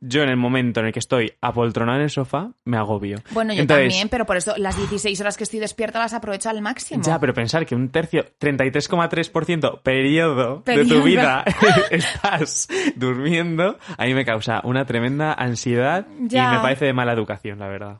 [SPEAKER 1] Yo en el momento en el que estoy apoltronado en el sofá, me agobio.
[SPEAKER 2] Bueno, yo
[SPEAKER 1] Entonces-
[SPEAKER 2] también, pero por eso las 16 horas que estoy despierta las aprovecho al máximo.
[SPEAKER 1] Ya, pero pensar que un tercio, 33,3% periodo, de
[SPEAKER 2] Periodo.
[SPEAKER 1] tu vida estás durmiendo, a mí me causa una tremenda ansiedad
[SPEAKER 2] Ya.
[SPEAKER 1] y me parece de mala educación, la verdad.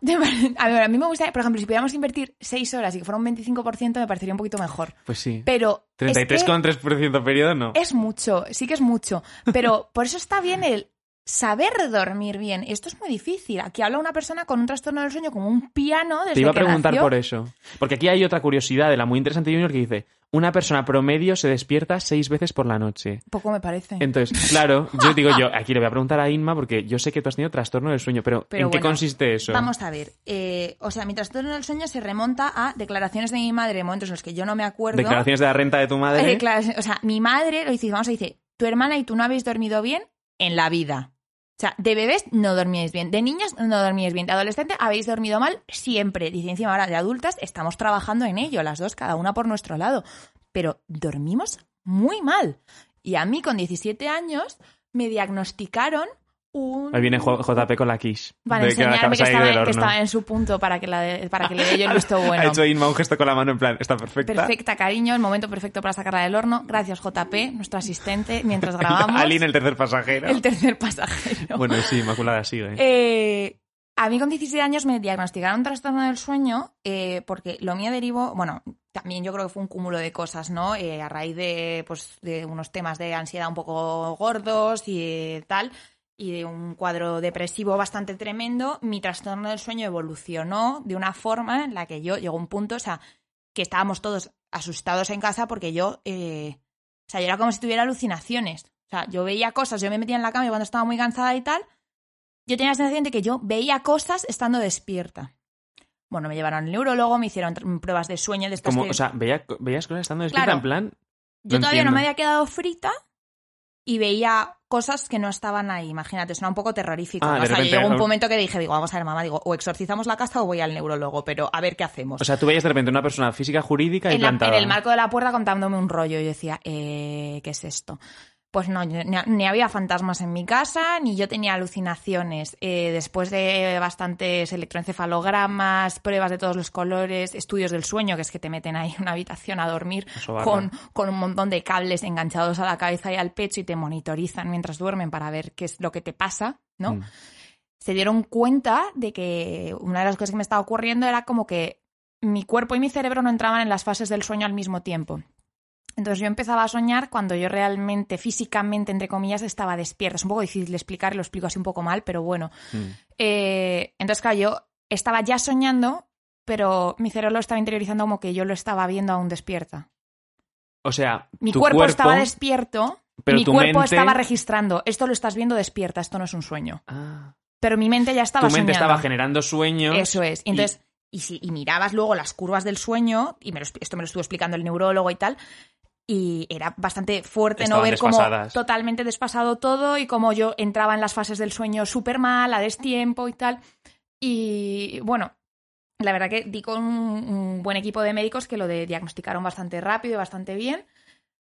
[SPEAKER 2] A ver, a mí me gusta, por ejemplo, si pudiéramos invertir 6 horas y que fuera un 25%, me parecería un poquito mejor.
[SPEAKER 1] Pues sí.
[SPEAKER 2] Pero. es que-
[SPEAKER 1] 33,3% periodo no.
[SPEAKER 2] Es mucho, sí que es mucho. Pero por eso está bien el saber dormir bien. Esto es muy difícil. Aquí habla una persona con un trastorno del sueño como un piano desde
[SPEAKER 1] Te iba a
[SPEAKER 2] que
[SPEAKER 1] preguntar
[SPEAKER 2] nació.
[SPEAKER 1] por eso. Porque aquí hay otra curiosidad de la muy interesante Junior que dice, una persona promedio se despierta seis veces por la noche.
[SPEAKER 2] Poco me parece.
[SPEAKER 1] Entonces, claro, yo digo yo, aquí le voy a preguntar a Inma porque yo sé que tú has tenido trastorno del sueño, pero,
[SPEAKER 2] Pero
[SPEAKER 1] ¿en qué consiste eso?
[SPEAKER 2] Vamos a ver. eh, o sea, mi trastorno del sueño se remonta a declaraciones de mi madre en momentos en los que yo no me acuerdo.
[SPEAKER 1] Declaraciones de la renta de tu madre.
[SPEAKER 2] Eh, o sea, mi madre lo dice, vamos a dice, tu hermana y tú no habéis dormido bien en la vida. O sea, de bebés no dormíais bien, de niños no dormíais bien, de adolescente habéis dormido mal siempre. Dice encima ahora de adultas estamos trabajando en ello, las dos, cada una por nuestro lado. Pero dormimos muy mal. Y a mí con 17 años me diagnosticaron un...
[SPEAKER 1] Ahí viene JP con la de que
[SPEAKER 2] enseñarme que
[SPEAKER 1] ahí
[SPEAKER 2] estaba, que estaba en su punto para que, la de- para que le dé yo el visto
[SPEAKER 1] Ha
[SPEAKER 2] bueno.
[SPEAKER 1] hecho Inma un gesto con la mano en plan, está perfecta.
[SPEAKER 2] Perfecta, cariño, el momento perfecto para sacarla del horno. Gracias, JP, nuestro asistente, mientras grabamos.
[SPEAKER 1] Aline, el tercer pasajero.
[SPEAKER 2] el tercer pasajero.
[SPEAKER 1] Bueno, sí, Inmaculada sigue.
[SPEAKER 2] Eh, a mí con 17 años me diagnosticaron trastorno del sueño eh, porque lo mío derivó, bueno, también yo creo que fue un cúmulo de cosas, ¿no? Eh, a raíz de, pues, de unos temas de ansiedad un poco gordos y tal, y de un cuadro depresivo bastante tremendo, mi trastorno del sueño evolucionó de una forma en la que yo llegó a un punto, o sea, que estábamos todos asustados en casa porque yo, eh, o sea, yo era como si tuviera alucinaciones. O sea, yo veía cosas, yo me metía en la cama y cuando estaba muy cansada y tal, yo tenía la sensación de que yo veía cosas estando despierta. Bueno, me llevaron al neurólogo, me hicieron pruebas de sueño de estas
[SPEAKER 1] Como,
[SPEAKER 2] que-
[SPEAKER 1] o sea, veía- veías cosas estando despierta
[SPEAKER 2] Claro.
[SPEAKER 1] en plan...
[SPEAKER 2] yo
[SPEAKER 1] no
[SPEAKER 2] todavía no me había quedado frita y veía cosas que no estaban ahí. Imagínate, suena un poco terrorífico.
[SPEAKER 1] Ah,
[SPEAKER 2] o sea,
[SPEAKER 1] repente,
[SPEAKER 2] llegó un
[SPEAKER 1] ¿no?
[SPEAKER 2] momento que dije, digo, vamos a ver, mamá, digo, o exorcizamos la casa o voy al neurólogo, pero a ver qué hacemos.
[SPEAKER 1] O sea, tú veías de repente una persona física jurídica y
[SPEAKER 2] en, la-
[SPEAKER 1] plantada.
[SPEAKER 2] en el marco de la puerta contándome un rollo. Yo decía, eh, ¿qué es esto? Pues no, ni, había fantasmas en mi casa, ni yo tenía alucinaciones. Eh, después de bastantes electroencefalogramas, pruebas de todos los colores, estudios del sueño, que es que te meten ahí en una habitación a dormir con un montón de cables enganchados a la cabeza y al pecho y te monitorizan mientras duermen para ver qué es lo que te pasa, ¿no?
[SPEAKER 1] Mm.
[SPEAKER 2] se dieron cuenta de que una de las cosas que me estaba ocurriendo era como que mi cuerpo y mi cerebro no entraban en las fases del sueño al mismo tiempo. Entonces yo empezaba a soñar cuando yo realmente, físicamente, entre comillas, estaba despierta. Es un poco difícil de explicar, lo explico así un poco mal, pero bueno.
[SPEAKER 1] Mm.
[SPEAKER 2] Eh, entonces, claro, yo estaba ya soñando, pero mi cerebro lo estaba interiorizando como que yo lo estaba viendo aún despierta.
[SPEAKER 1] O sea,
[SPEAKER 2] Mi
[SPEAKER 1] tu
[SPEAKER 2] cuerpo, estaba despierto,
[SPEAKER 1] pero
[SPEAKER 2] mi
[SPEAKER 1] tu
[SPEAKER 2] cuerpo
[SPEAKER 1] mente-
[SPEAKER 2] estaba registrando. Esto lo estás viendo despierta, esto no es un sueño.
[SPEAKER 1] Ah.
[SPEAKER 2] Pero mi mente ya estaba
[SPEAKER 1] Tu mente
[SPEAKER 2] soñando.
[SPEAKER 1] estaba generando sueños.
[SPEAKER 2] Eso es. Y entonces, y, si, y mirabas luego las curvas del sueño, y me lo, esto me lo estuvo explicando el neurólogo y tal, y era bastante fuerte no ver cómo totalmente despasado todo y cómo yo entraba en las fases del sueño súper mal, a destiempo y tal. Y bueno, la verdad que di con un, un buen equipo de médicos que lo de- diagnosticaron bastante rápido y bastante bien.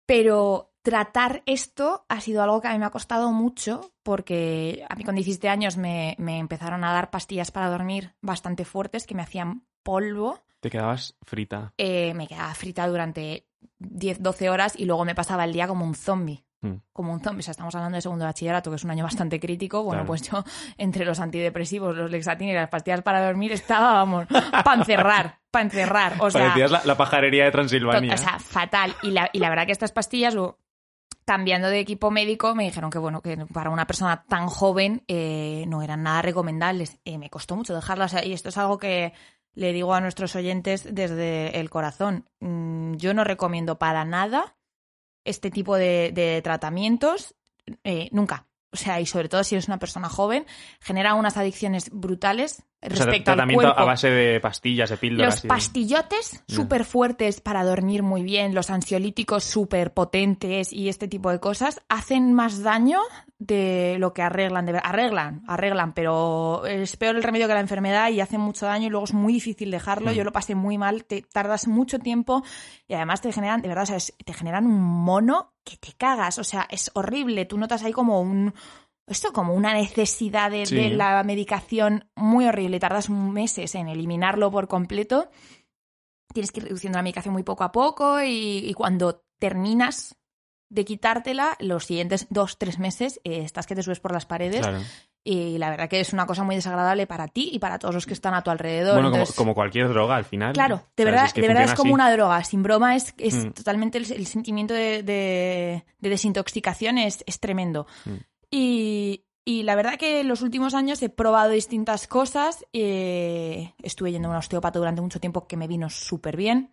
[SPEAKER 2] Pero tratar esto ha sido algo que a mí me ha costado mucho porque a mí con 17 años me, me empezaron a dar pastillas para dormir bastante fuertes que me hacían polvo.
[SPEAKER 1] Te quedabas frita.
[SPEAKER 2] Eh, me quedaba frita durante 10, 12 horas y luego me pasaba el día como un zombie.
[SPEAKER 1] Mm.
[SPEAKER 2] Como un zombie. O sea, estamos hablando de segundo de bachillerato, que es un año bastante crítico. Bueno,
[SPEAKER 1] Claro.
[SPEAKER 2] pues yo, entre los antidepresivos, los Lexatin y las pastillas para dormir, estaba, vamos, para encerrar, para encerrar. O sea,
[SPEAKER 1] Parecías la, la pajarería de Transilvania.
[SPEAKER 2] O sea, fatal. Y la, y la verdad que estas pastillas, luego, cambiando de equipo médico, me dijeron que, bueno, que para una persona tan joven eh, no eran nada recomendables. Eh, me costó mucho dejarlas. y esto es algo que le digo a nuestros oyentes desde el corazón. Mm, yo no recomiendo para nada este tipo de, de tratamientos. eh, nunca. O sea, y sobre todo si eres una persona joven, genera unas adicciones brutales
[SPEAKER 1] O sea,
[SPEAKER 2] respecto al
[SPEAKER 1] tratamiento
[SPEAKER 2] cuerpo.
[SPEAKER 1] a base de pastillas, de píldoras.
[SPEAKER 2] Los
[SPEAKER 1] y
[SPEAKER 2] pastillotes súper fuertes para dormir muy bien, los ansiolíticos súper potentes y este tipo de cosas hacen más daño de lo que arreglan. de arreglan, arreglan, pero es peor el remedio que la enfermedad y hacen mucho daño y luego es muy difícil dejarlo.
[SPEAKER 1] Mm.
[SPEAKER 2] Yo lo pasé muy mal, te tardas mucho tiempo y además te generan, de verdad, o sea, es- te generan un mono que te cagas. O sea, es horrible. Tú notas ahí como un esto como una necesidad de,
[SPEAKER 1] Sí.
[SPEAKER 2] de la medicación muy horrible. Tardas meses en eliminarlo por completo. Tienes que ir reduciendo la medicación muy poco a poco y, y cuando terminas de quitártela, los siguientes dos, tres meses eh, estás que te subes por las paredes
[SPEAKER 1] Claro.
[SPEAKER 2] y la verdad que es una cosa muy desagradable para ti y para todos los que están a tu alrededor.
[SPEAKER 1] Bueno, como,
[SPEAKER 2] Entonces,
[SPEAKER 1] como cualquier droga al final.
[SPEAKER 2] Claro, de verdad,
[SPEAKER 1] es que
[SPEAKER 2] de verdad es como
[SPEAKER 1] así.
[SPEAKER 2] una droga. Sin broma, es, es
[SPEAKER 1] Mm.
[SPEAKER 2] totalmente el, el sentimiento de, de- de desintoxicación es, es tremendo.
[SPEAKER 1] Mm.
[SPEAKER 2] Y, y la verdad que en los últimos años he probado distintas cosas. eh, estuve yendo a un osteópata durante mucho tiempo que me vino súper bien.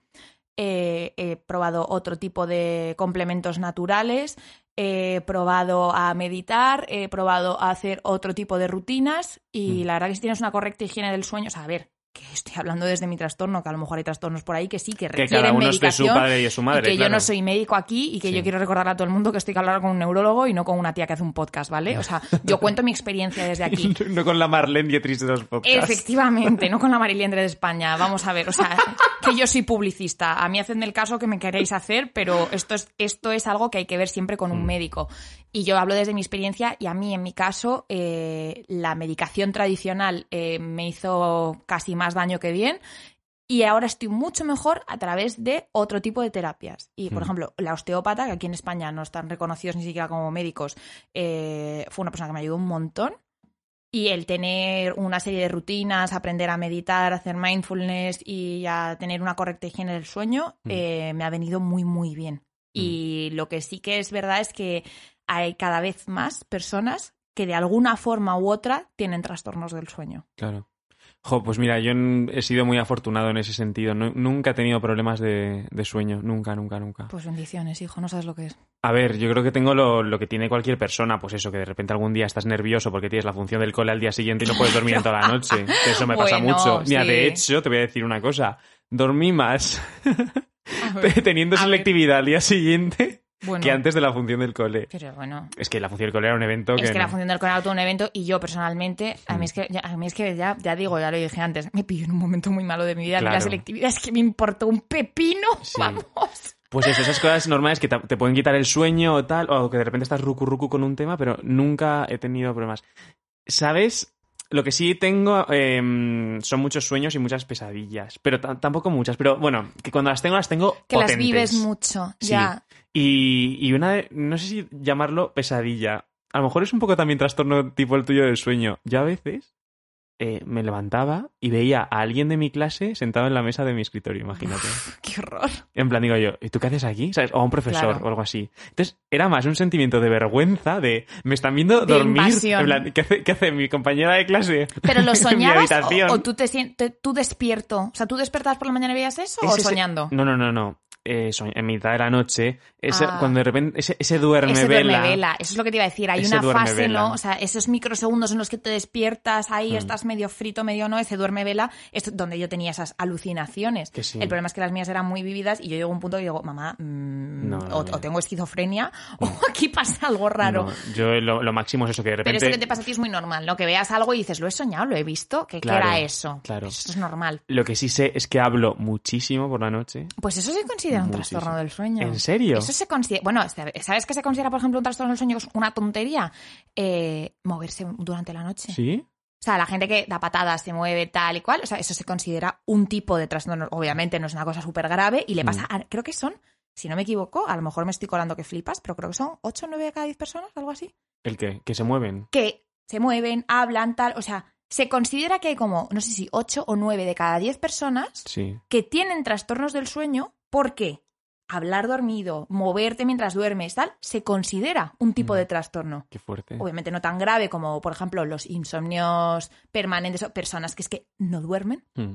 [SPEAKER 2] Eh, he probado otro tipo de complementos naturales. He probado a meditar. He probado a hacer otro tipo de rutinas. Y
[SPEAKER 1] Mm.
[SPEAKER 2] la verdad que si tienes una correcta higiene del sueño, o sea, a ver, que estoy hablando desde mi trastorno, que a lo mejor hay trastornos por ahí que sí, que
[SPEAKER 1] Que
[SPEAKER 2] requieren
[SPEAKER 1] cada uno es de su
[SPEAKER 2] medicación.
[SPEAKER 1] padre y de su madre.
[SPEAKER 2] y que yo no soy médico aquí y que
[SPEAKER 1] Sí.
[SPEAKER 2] yo quiero recordarle a todo el mundo que estoy que hablar con un neurólogo y no con una tía que hace un podcast, ¿vale? O sea, yo cuento mi experiencia desde aquí.
[SPEAKER 1] no con la Marlene Dietrich de los podcasts.
[SPEAKER 2] Efectivamente, no con la Mariliendre de España. Vamos a ver, o sea, que yo soy publicista. A mí hacedme el caso que me queréis hacer, pero esto es, esto es algo que hay que ver siempre con un
[SPEAKER 1] Mm.
[SPEAKER 2] médico. Y yo hablo desde mi experiencia y a mí, en mi caso, eh, la medicación tradicional eh, me hizo casi más daño que bien. Y ahora estoy mucho mejor a través de otro tipo de terapias. Y, por
[SPEAKER 1] Mm.
[SPEAKER 2] ejemplo, la osteópata, que aquí en España no están reconocidos ni siquiera como médicos, eh, fue una persona que me ayudó un montón. Y el tener una serie de rutinas, aprender a meditar, hacer mindfulness y a tener una correcta higiene del sueño,
[SPEAKER 1] Mm.
[SPEAKER 2] eh, me ha venido muy, muy bien. Y lo que sí que es verdad es que hay cada vez más personas que de alguna forma u otra tienen trastornos del sueño.
[SPEAKER 1] Claro. Jo, pues mira, yo he sido muy afortunado en ese sentido. Nu- nunca he tenido problemas de, de sueño. Nunca, nunca, nunca.
[SPEAKER 2] Pues bendiciones, hijo, no sabes lo que es.
[SPEAKER 1] A ver, yo creo que tengo lo, lo que tiene cualquier persona, pues eso, que de repente algún día estás nervioso porque tienes la función del cole al día siguiente y no puedes dormir en toda la noche. Que eso me pasa mucho. Mira,
[SPEAKER 2] sí.
[SPEAKER 1] de hecho, te voy a decir una cosa. Dormí más teniendo selectividad al día siguiente
[SPEAKER 2] Bueno,
[SPEAKER 1] que antes de la función del cole.
[SPEAKER 2] pero bueno.
[SPEAKER 1] Es que la función del cole era un evento que...
[SPEAKER 2] Es que la función del cole era todo un evento y yo personalmente, a
[SPEAKER 1] Mm.
[SPEAKER 2] mí es que, ya, a mí es que ya, ya digo, ya lo dije antes, me pilló en un momento muy malo de mi vida.
[SPEAKER 1] Claro.
[SPEAKER 2] La selectividad es que me importó un pepino.
[SPEAKER 1] Sí.
[SPEAKER 2] Vamos.
[SPEAKER 1] Pues eso, esas cosas normales que te, te pueden quitar el sueño o tal, o que de repente estás rucu rucu con un tema, pero nunca he tenido problemas. ¿Sabes? Lo que sí tengo em, son muchos sueños y muchas pesadillas, pero ta- tampoco muchas. Pero bueno, que cuando las tengo, las tengo
[SPEAKER 2] Que las vives mucho.
[SPEAKER 1] Sí.
[SPEAKER 2] Ya.
[SPEAKER 1] Y, y una de, no sé si llamarlo pesadilla. A lo mejor es un poco también trastorno tipo el tuyo del sueño. Yo a veces eh, me levantaba y veía a alguien de mi clase sentado en la mesa de mi escritorio, imagínate.
[SPEAKER 2] Qué horror.
[SPEAKER 1] En plan, digo yo, ¿y tú qué haces aquí? ¿Sabes? O a un profesor
[SPEAKER 2] Claro.
[SPEAKER 1] o algo así. Entonces, era más un sentimiento de vergüenza, de me están viendo
[SPEAKER 2] De
[SPEAKER 1] dormir.
[SPEAKER 2] invasión.
[SPEAKER 1] En plan, ¿qué hace, qué hace mi compañera de clase?
[SPEAKER 2] ¿Pero lo soñabas o, o tú te sientes, tú despierto? O sea, ¿tú despertabas por la mañana y veías eso o
[SPEAKER 1] ese-
[SPEAKER 2] soñando?
[SPEAKER 1] No, no, no, no. Eh, en mitad de la noche, ese-
[SPEAKER 2] Ah.
[SPEAKER 1] cuando de repente ese, ese duerme
[SPEAKER 2] Ese
[SPEAKER 1] vela.
[SPEAKER 2] duerme vela, eso es lo que te iba a decir. Hay una fase,
[SPEAKER 1] vela.
[SPEAKER 2] ¿no? O sea, esos microsegundos en los que te despiertas ahí,
[SPEAKER 1] Mm.
[SPEAKER 2] estás medio frito, medio no, ese duerme vela, es donde yo tenía esas alucinaciones.
[SPEAKER 1] Sí.
[SPEAKER 2] El problema es que las mías eran muy vividas y yo llego a un punto que digo, mamá, mm,
[SPEAKER 1] No, no,
[SPEAKER 2] o,
[SPEAKER 1] no.
[SPEAKER 2] o tengo esquizofrenia o aquí pasa algo raro.
[SPEAKER 1] Yo lo, lo máximo es eso, que de
[SPEAKER 2] Pero
[SPEAKER 1] repente.
[SPEAKER 2] eso que te pasa a ti es muy normal, ¿no? Que veas algo y dices, lo he soñado, lo he visto, ¿qué, qué
[SPEAKER 1] Claro,
[SPEAKER 2] era eso?
[SPEAKER 1] claro.
[SPEAKER 2] Eso es normal.
[SPEAKER 1] Lo que sí sé es que hablo muchísimo por la noche.
[SPEAKER 2] Pues eso se considera un
[SPEAKER 1] Muchísimo.
[SPEAKER 2] trastorno del sueño.
[SPEAKER 1] ¿En serio?
[SPEAKER 2] Eso se considera. Bueno, ¿sabes qué se considera, por ejemplo, un trastorno del sueño? es una tontería. Eh, moverse durante la noche.
[SPEAKER 1] ¿Sí?
[SPEAKER 2] O sea, la gente que da patadas, se mueve tal y cual, o sea, eso se considera un tipo de trastorno. Obviamente no es una cosa súper grave y le pasa,
[SPEAKER 1] Mm.
[SPEAKER 2] a- creo que son, si no me equivoco, a lo mejor me estoy colando que flipas, pero creo que son 8 o 9 de cada 10 personas, algo así,
[SPEAKER 1] ¿El qué? Que se mueven.
[SPEAKER 2] que se mueven, hablan, tal, o sea, se considera que hay como, no sé si 8 o 9 de cada 10 personas
[SPEAKER 1] Sí.
[SPEAKER 2] que tienen trastornos del sueño porque hablar dormido, moverte mientras duermes, tal, se considera un tipo
[SPEAKER 1] Mm.
[SPEAKER 2] de trastorno.
[SPEAKER 1] Qué fuerte.
[SPEAKER 2] Obviamente no tan grave como, por ejemplo, los insomnios permanentes o personas que es que no duermen.
[SPEAKER 1] Mm.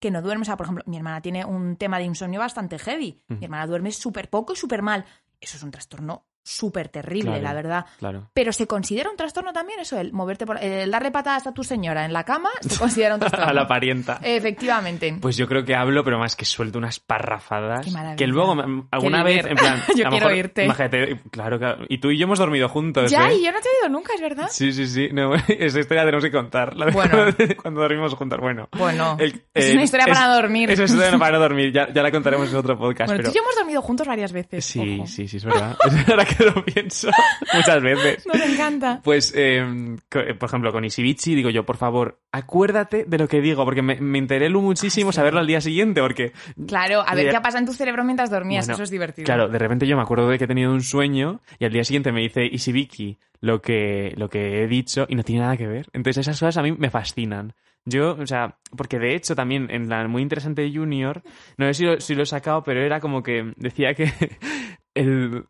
[SPEAKER 2] Que no duermen. O sea, por ejemplo, mi hermana tiene un tema de insomnio bastante heavy.
[SPEAKER 1] Mm.
[SPEAKER 2] Mi hermana duerme súper poco y súper mal. Eso es un trastorno súper terrible,
[SPEAKER 1] Claro.
[SPEAKER 2] la verdad.
[SPEAKER 1] Claro.
[SPEAKER 2] Pero se considera un trastorno también eso, el moverte por... El darle patadas a tu señora en la cama se considera un trastorno.
[SPEAKER 1] A la parienta.
[SPEAKER 2] Efectivamente.
[SPEAKER 1] Pues yo creo que hablo, pero más que suelto unas parrafadas.
[SPEAKER 2] Qué.
[SPEAKER 1] Que luego, alguna vez, en plan.
[SPEAKER 2] Yo
[SPEAKER 1] a
[SPEAKER 2] quiero
[SPEAKER 1] mejor. Imagínate, claro, claro. Y tú y yo hemos dormido juntos,
[SPEAKER 2] ya,
[SPEAKER 1] ¿eh?
[SPEAKER 2] y yo no te he oído nunca, es verdad.
[SPEAKER 1] Sí, sí, sí. No, esa historia tenemos que contar. La
[SPEAKER 2] Bueno.
[SPEAKER 1] cuando, dormimos juntos. Bueno.
[SPEAKER 2] Bueno,
[SPEAKER 1] El-
[SPEAKER 2] es
[SPEAKER 1] eh,
[SPEAKER 2] una historia
[SPEAKER 1] es-
[SPEAKER 2] para dormir.
[SPEAKER 1] Es una historia para dormir. Ya, ya la contaremos en otro podcast.
[SPEAKER 2] Bueno,
[SPEAKER 1] pero...
[SPEAKER 2] tú y yo hemos dormido juntos varias veces.
[SPEAKER 1] Sí,
[SPEAKER 2] ojo.
[SPEAKER 1] sí, sí, es verdad. Es que lo pienso muchas veces.
[SPEAKER 2] Nos encanta.
[SPEAKER 1] Pues, eh, eh, por ejemplo, con Isibichi digo yo, por favor, acuérdate de lo que digo, porque me, me enteré lo muchísimo saberlo al día siguiente, porque...
[SPEAKER 2] Claro, a ver qué pasa en tu cerebro mientras dormías,
[SPEAKER 1] Bueno,
[SPEAKER 2] eso es divertido.
[SPEAKER 1] Claro, de repente yo me acuerdo de que he tenido un sueño y al día siguiente me dice Isibiki lo que, lo que he dicho y no tiene nada que ver. Entonces esas cosas a mí me fascinan. Yo, o sea, porque de hecho también en la muy interesante Junior, no sé si lo, si lo he sacado, pero era como que decía que el,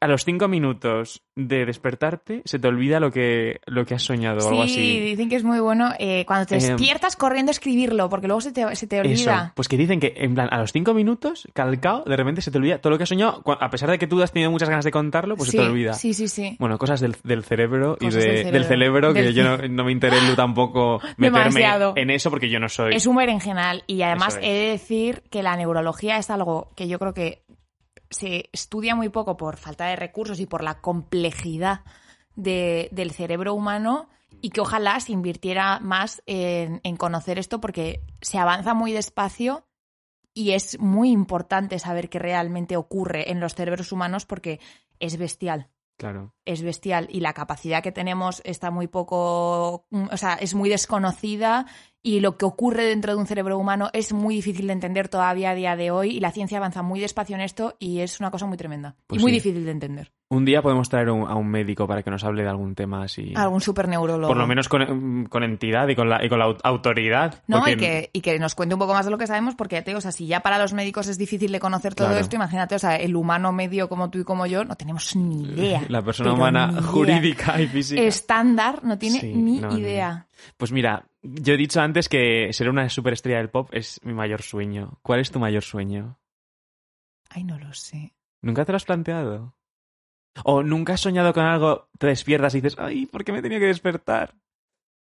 [SPEAKER 1] a los cinco minutos de despertarte se te olvida lo que, lo que has soñado o algo
[SPEAKER 2] Sí,
[SPEAKER 1] así.
[SPEAKER 2] dicen que es muy bueno eh, cuando te
[SPEAKER 1] Eh,
[SPEAKER 2] despiertas corriendo a escribirlo, porque luego se te, se te
[SPEAKER 1] Eso,
[SPEAKER 2] olvida.
[SPEAKER 1] pues que dicen que en plan a los cinco minutos, calcao, de repente se te olvida todo lo que has soñado, a pesar de que tú has tenido muchas ganas de contarlo, pues
[SPEAKER 2] sí,
[SPEAKER 1] se te olvida.
[SPEAKER 2] Sí, sí, sí.
[SPEAKER 1] Bueno, cosas del, del cerebro y de-
[SPEAKER 2] del
[SPEAKER 1] del
[SPEAKER 2] cerebro.
[SPEAKER 1] que
[SPEAKER 2] Del
[SPEAKER 1] yo no, no me interesa tampoco meterme
[SPEAKER 2] Demasiado.
[SPEAKER 1] en eso porque yo no soy.
[SPEAKER 2] Es un berenjenal y además
[SPEAKER 1] es.
[SPEAKER 2] he de decir que la neurología es algo que yo creo que se estudia muy poco por falta de recursos y por la complejidad de- del cerebro humano y que ojalá se invirtiera más en, en conocer esto porque se avanza muy despacio y es muy importante saber qué realmente ocurre en los cerebros humanos porque es bestial
[SPEAKER 1] Claro.
[SPEAKER 2] es bestial y la capacidad que tenemos está muy poco, o sea, es muy desconocida y lo que ocurre dentro de un cerebro humano es muy difícil de entender todavía a día de hoy y la ciencia avanza muy despacio en esto y es una cosa muy tremenda
[SPEAKER 1] Pues
[SPEAKER 2] y muy
[SPEAKER 1] sí.
[SPEAKER 2] difícil de entender.
[SPEAKER 1] Un día podemos traer un- a un médico para que nos hable de algún tema así.
[SPEAKER 2] Algún superneurólogo.
[SPEAKER 1] Por lo menos con, con entidad y con la, y con la au- autoridad.
[SPEAKER 2] No,
[SPEAKER 1] porque-
[SPEAKER 2] y que, y que nos cuente un poco más de lo que sabemos, porque ya te digo, o sea, si ya para los médicos es difícil de conocer todo
[SPEAKER 1] Claro.
[SPEAKER 2] esto, imagínate, o sea, el humano medio como tú y como yo, no tenemos ni idea.
[SPEAKER 1] La persona humana
[SPEAKER 2] idea.
[SPEAKER 1] jurídica y física.
[SPEAKER 2] Estándar no tiene
[SPEAKER 1] Sí,
[SPEAKER 2] ni
[SPEAKER 1] no, no. Pues mira, yo he dicho antes que ser una superestrella del pop es mi mayor sueño. ¿Cuál es tu mayor sueño?
[SPEAKER 2] Ay, no lo sé.
[SPEAKER 1] ¿Nunca te lo has planteado? ¿O nunca has soñado con algo, te despiertas y dices, ay, ¿por qué me tenía que despertar?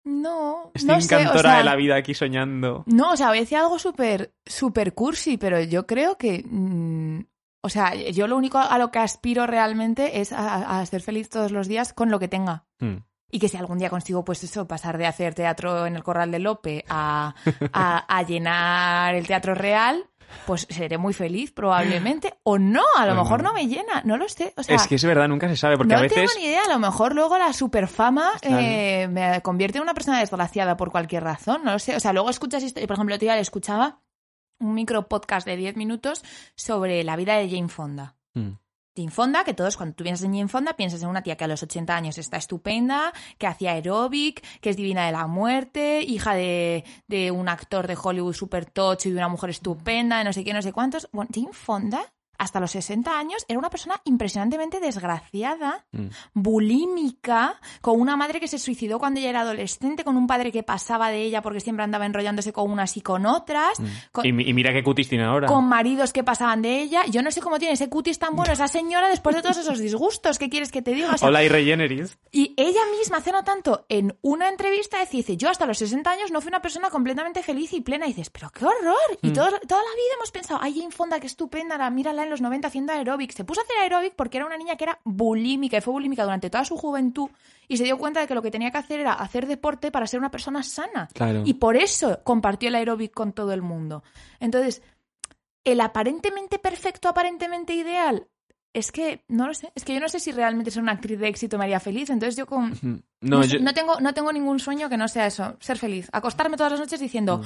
[SPEAKER 2] No,
[SPEAKER 1] Estoy
[SPEAKER 2] no sé, o
[SPEAKER 1] encantora
[SPEAKER 2] sea,
[SPEAKER 1] de la vida aquí soñando.
[SPEAKER 2] No, o sea, voy a decir algo súper súper cursi, pero yo creo que mm, O sea, yo lo único a lo que aspiro realmente es a, a ser feliz todos los días con lo que tenga.
[SPEAKER 1] Mm.
[SPEAKER 2] Y que si algún día consigo, pues eso, pasar de hacer teatro en el Corral de Lope a, a, a llenar el teatro real, pues seré muy feliz probablemente. O no, a lo mejor no me llena, no lo sé. O sea,
[SPEAKER 1] es que es verdad, nunca se sabe, porque
[SPEAKER 2] no
[SPEAKER 1] a veces...
[SPEAKER 2] tengo ni idea, a lo mejor luego la superfama eh, me convierte en una persona desgraciada por cualquier razón, no lo sé. O sea, luego escuchas historias, por ejemplo, el otro día le escuchaba un micro podcast de 10 minutos sobre la vida de Jane Fonda.
[SPEAKER 1] Mm.
[SPEAKER 2] Jane Fonda, que todos cuando tú piensas en Jane Fonda piensas en una tía que a los 80 años está estupenda, que hacía aeróbic, que es divina de la muerte, hija de, de un actor de Hollywood súper tocho y de una mujer estupenda, de no sé qué, no sé cuántos. Bueno, Jane Fonda, hasta los 60 años, era una persona impresionantemente desgraciada,
[SPEAKER 1] Mm.
[SPEAKER 2] bulímica, con una madre que se suicidó cuando ella era adolescente, con un padre que pasaba de ella porque siempre andaba enrollándose con unas y con otras, con-
[SPEAKER 1] Y, y mira qué cutis tiene ahora.
[SPEAKER 2] con maridos que pasaban de ella. Yo no sé cómo tiene ese cutis tan bueno esa señora después de todos esos disgustos. ¿Qué quieres que te diga? O sea,
[SPEAKER 1] Hola, y Regeneris.
[SPEAKER 2] y ella misma hace no tanto en una entrevista dice, yo hasta los 60 años no fui una persona completamente feliz y plena. Y dices, pero qué horror.
[SPEAKER 1] Mm.
[SPEAKER 2] Y todo- toda la vida hemos pensado, ay, Jane Fonda, qué estupenda, la, mírala en los 90 haciendo aeróbic. Se puso a hacer aeróbic porque era una niña que era bulímica y fue bulímica durante toda su juventud y se dio cuenta de que lo que tenía que hacer era hacer deporte para ser una persona sana.
[SPEAKER 1] Claro.
[SPEAKER 2] Y por eso compartió el aeróbic con todo el mundo. Entonces, el aparentemente perfecto, aparentemente ideal, es que no lo sé. Es que yo no sé si realmente ser una actriz de éxito me haría feliz. Entonces yo con...
[SPEAKER 1] Mm.
[SPEAKER 2] No,
[SPEAKER 1] No,
[SPEAKER 2] sé,
[SPEAKER 1] yo...
[SPEAKER 2] no tengo, no tengo ningún sueño que no sea eso, ser feliz. Acostarme todas las noches
[SPEAKER 1] Mm.
[SPEAKER 2] diciendo,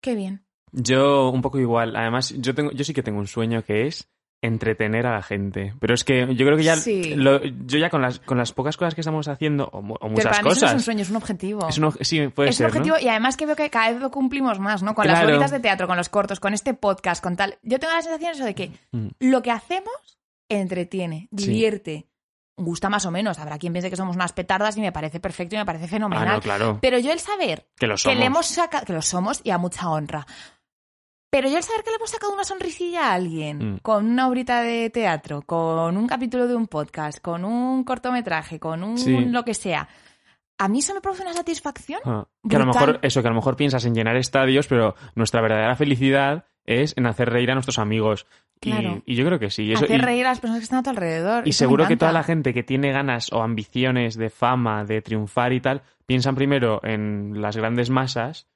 [SPEAKER 2] qué bien.
[SPEAKER 1] Yo un poco igual. Además, yo tengo, yo sí que tengo un sueño que es entretener a la gente. Pero es que yo creo que ya,
[SPEAKER 2] Sí.
[SPEAKER 1] lo- yo ya con las, con las pocas cosas que estamos haciendo, o, mu- o
[SPEAKER 2] Pero
[SPEAKER 1] muchas
[SPEAKER 2] para mí eso no
[SPEAKER 1] cosas,
[SPEAKER 2] es un sueño, es un objetivo.
[SPEAKER 1] es un sí, puede
[SPEAKER 2] es
[SPEAKER 1] ser,
[SPEAKER 2] un objetivo
[SPEAKER 1] ¿no?
[SPEAKER 2] y además que veo que cada vez lo cumplimos más, ¿no? Con las bolitas de teatro, con los cortos, con este podcast, con tal. Yo tengo la sensación eso de que
[SPEAKER 1] Mm.
[SPEAKER 2] lo que hacemos entretiene,
[SPEAKER 1] Sí.
[SPEAKER 2] divierte, gusta más o menos. Habrá quien piense que somos unas petardas y me parece perfecto y me parece
[SPEAKER 1] Ah,
[SPEAKER 2] fenomenal.
[SPEAKER 1] no, claro.
[SPEAKER 2] Pero yo el saber
[SPEAKER 1] Que lo
[SPEAKER 2] que
[SPEAKER 1] somos.
[SPEAKER 2] le hemos sacado, que lo somos y a mucha honra. Pero yo el saber que le hemos sacado una sonrisilla a alguien,
[SPEAKER 1] Mm.
[SPEAKER 2] con una obrita de teatro, con un capítulo de un podcast, con un cortometraje, con un
[SPEAKER 1] Sí.
[SPEAKER 2] lo que sea, a mí eso me produce una satisfacción.
[SPEAKER 1] Ah, que a lo mejor, eso, que a lo mejor piensas en llenar estadios, pero nuestra verdadera felicidad es en hacer reír a nuestros amigos. Y-
[SPEAKER 2] Claro.
[SPEAKER 1] Y, yo creo que sí. Eso,
[SPEAKER 2] Hacer
[SPEAKER 1] y,
[SPEAKER 2] reír a las personas que están a tu alrededor.
[SPEAKER 1] y seguro que toda la gente que tiene ganas o ambiciones de fama, de triunfar y tal, piensan primero en las grandes masas,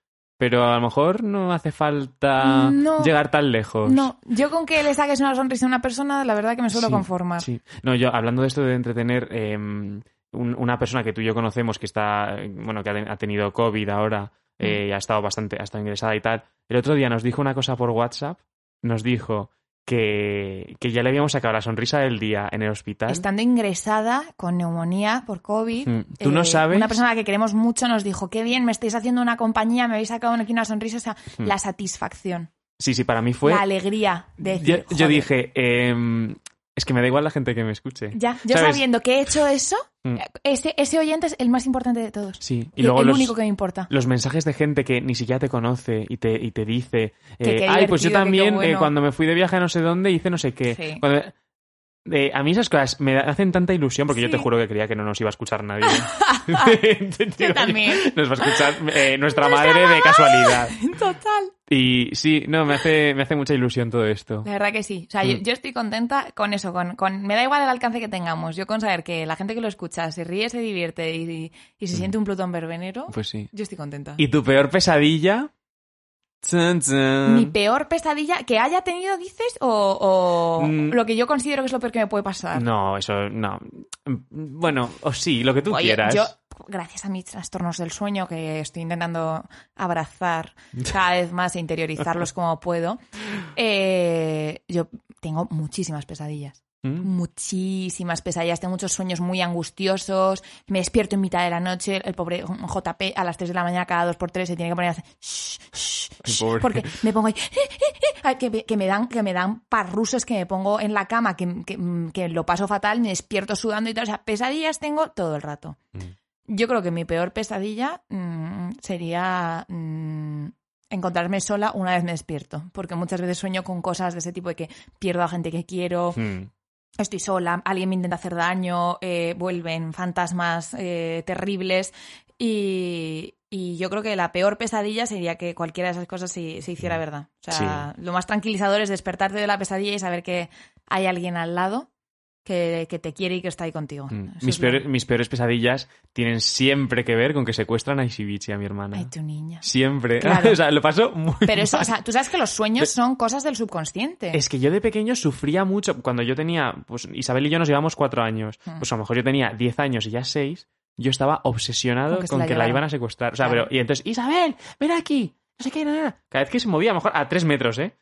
[SPEAKER 1] pero a lo mejor no hace falta
[SPEAKER 2] No.
[SPEAKER 1] llegar tan lejos.
[SPEAKER 2] No, yo con que le saques una sonrisa a una persona, la verdad que me suelo
[SPEAKER 1] Sí,
[SPEAKER 2] conformar.
[SPEAKER 1] Sí. No, yo hablando de esto de entretener, eh, un- una persona que tú y yo conocemos que está, bueno, que ha tenido COVID ahora
[SPEAKER 2] Mm.
[SPEAKER 1] eh, y ha estado bastante, ha estado ingresada y tal. El otro día nos dijo una cosa por WhatsApp, nos dijo que, que ya le habíamos sacado la sonrisa del día en el hospital.
[SPEAKER 2] Estando ingresada con neumonía por COVID,
[SPEAKER 1] Mm, tú no
[SPEAKER 2] eh,
[SPEAKER 1] sabes-
[SPEAKER 2] Una persona a la que queremos mucho nos dijo, qué bien, me estáis haciendo una compañía, me habéis sacado aquí una sonrisa. O sea,
[SPEAKER 1] Mm.
[SPEAKER 2] la satisfacción,
[SPEAKER 1] Sí, sí, para mí fue...
[SPEAKER 2] la alegría de
[SPEAKER 1] yo,
[SPEAKER 2] decir,
[SPEAKER 1] yo
[SPEAKER 2] "Joder,
[SPEAKER 1] dije, em, es que me da igual la gente que me escuche.
[SPEAKER 2] Ya, yo
[SPEAKER 1] ¿Sabes?
[SPEAKER 2] sabiendo que he hecho eso,
[SPEAKER 1] Mm.
[SPEAKER 2] ese, ese oyente es el más importante de todos.
[SPEAKER 1] Sí, y
[SPEAKER 2] Y
[SPEAKER 1] luego
[SPEAKER 2] el
[SPEAKER 1] los,
[SPEAKER 2] único que me importa.
[SPEAKER 1] los mensajes de gente que ni siquiera te conoce y te, y te dice, eh, ay, pues yo también eh,
[SPEAKER 2] bueno".
[SPEAKER 1] cuando me fui de viaje a no sé dónde hice no sé qué.
[SPEAKER 2] Sí.
[SPEAKER 1] Cuando- eh, a mí esas cosas me hacen tanta ilusión porque yo te juro que creía que no nos iba a escuchar nadie.
[SPEAKER 2] Yo también.
[SPEAKER 1] Nos va a escuchar eh, nuestra madre de casualidad.
[SPEAKER 2] Total.
[SPEAKER 1] Y sí, no, me hace, me hace mucha ilusión todo esto.
[SPEAKER 2] La verdad que sí. O sea, yo,
[SPEAKER 1] Mm.
[SPEAKER 2] yo estoy contenta con eso, con, con me da igual el alcance que tengamos. Yo con saber que la gente que lo escucha se ríe, se divierte y, y se siente un Plutón verbenero,
[SPEAKER 1] Pues sí.
[SPEAKER 2] yo estoy contenta.
[SPEAKER 1] ¿Y tu peor pesadilla?
[SPEAKER 2] Mi peor pesadilla que haya tenido, dices, o, o
[SPEAKER 1] Mm.
[SPEAKER 2] lo que yo considero que es lo peor que me puede pasar.
[SPEAKER 1] No, eso no. Bueno, o sí, lo que tú
[SPEAKER 2] Oye,
[SPEAKER 1] quieras.
[SPEAKER 2] yo, gracias a mis trastornos del sueño, que estoy intentando abrazar cada vez más e interiorizarlos como puedo, eh, yo tengo muchísimas pesadillas.
[SPEAKER 1] ¿Mm?
[SPEAKER 2] Muchísimas pesadillas, tengo muchos sueños muy angustiosos, me despierto en mitad de la noche, el pobre JP a las 3 de la mañana cada 2 por 3 se tiene que poner a hacer shh, porque me pongo ahí ay, que, me- que me dan que me dan parruses que me pongo en la cama que, que, que lo paso fatal, me despierto sudando y tal, o sea, pesadillas tengo todo el rato. Yo creo que mi peor pesadilla mm, sería mm, encontrarme sola una vez me despierto, porque muchas veces sueño con cosas de ese tipo de que pierdo a gente que quiero,
[SPEAKER 1] Mm.
[SPEAKER 2] Estoy sola, alguien me intenta hacer daño, eh, vuelven fantasmas eh, terribles. Y, Y yo creo que la peor pesadilla sería que cualquiera de esas cosas se, se hiciera verdad. O sea, lo más tranquilizador es despertarte de la pesadilla y saber que hay alguien al lado que, que te quiere y que está ahí contigo.
[SPEAKER 1] Mm. Mis, peores, mis peores pesadillas tienen siempre que ver con que secuestran a Isibichi, a mi hermana.
[SPEAKER 2] Ay, tu niña.
[SPEAKER 1] Siempre.
[SPEAKER 2] Claro.
[SPEAKER 1] o sea, lo paso muy
[SPEAKER 2] Pero eso,
[SPEAKER 1] mal.
[SPEAKER 2] o sea, tú sabes que los sueños son cosas del subconsciente.
[SPEAKER 1] Es que yo de pequeño sufría mucho. Cuando yo tenía, pues Isabel y yo nos llevamos cuatro años.
[SPEAKER 2] Mm.
[SPEAKER 1] Pues a lo mejor yo tenía diez años y ya seis. Yo estaba obsesionado
[SPEAKER 2] Con que
[SPEAKER 1] con
[SPEAKER 2] la
[SPEAKER 1] que la
[SPEAKER 2] llevaran.
[SPEAKER 1] iban a secuestrar. O sea,
[SPEAKER 2] Claro.
[SPEAKER 1] pero, y entonces, Isabel, ven aquí. No sé qué, no. Cada vez que se movía, a lo mejor a tres metros, ¿eh?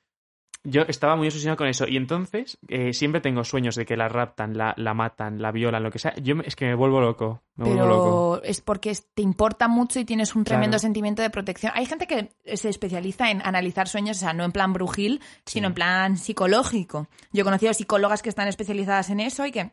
[SPEAKER 1] Yo estaba muy obsesionado con eso. Y entonces, eh, siempre tengo sueños de que la raptan, la, la matan, la violan, lo que sea. Yo es que me vuelvo loco. Me vuelvo loco.
[SPEAKER 2] pero es porque te importa mucho y tienes un tremendo
[SPEAKER 1] Claro.
[SPEAKER 2] sentimiento de protección. Hay gente que se especializa en analizar sueños, o sea, no en plan brujil, sino en plan psicológico. Yo he conocido psicólogas que están especializadas en eso y que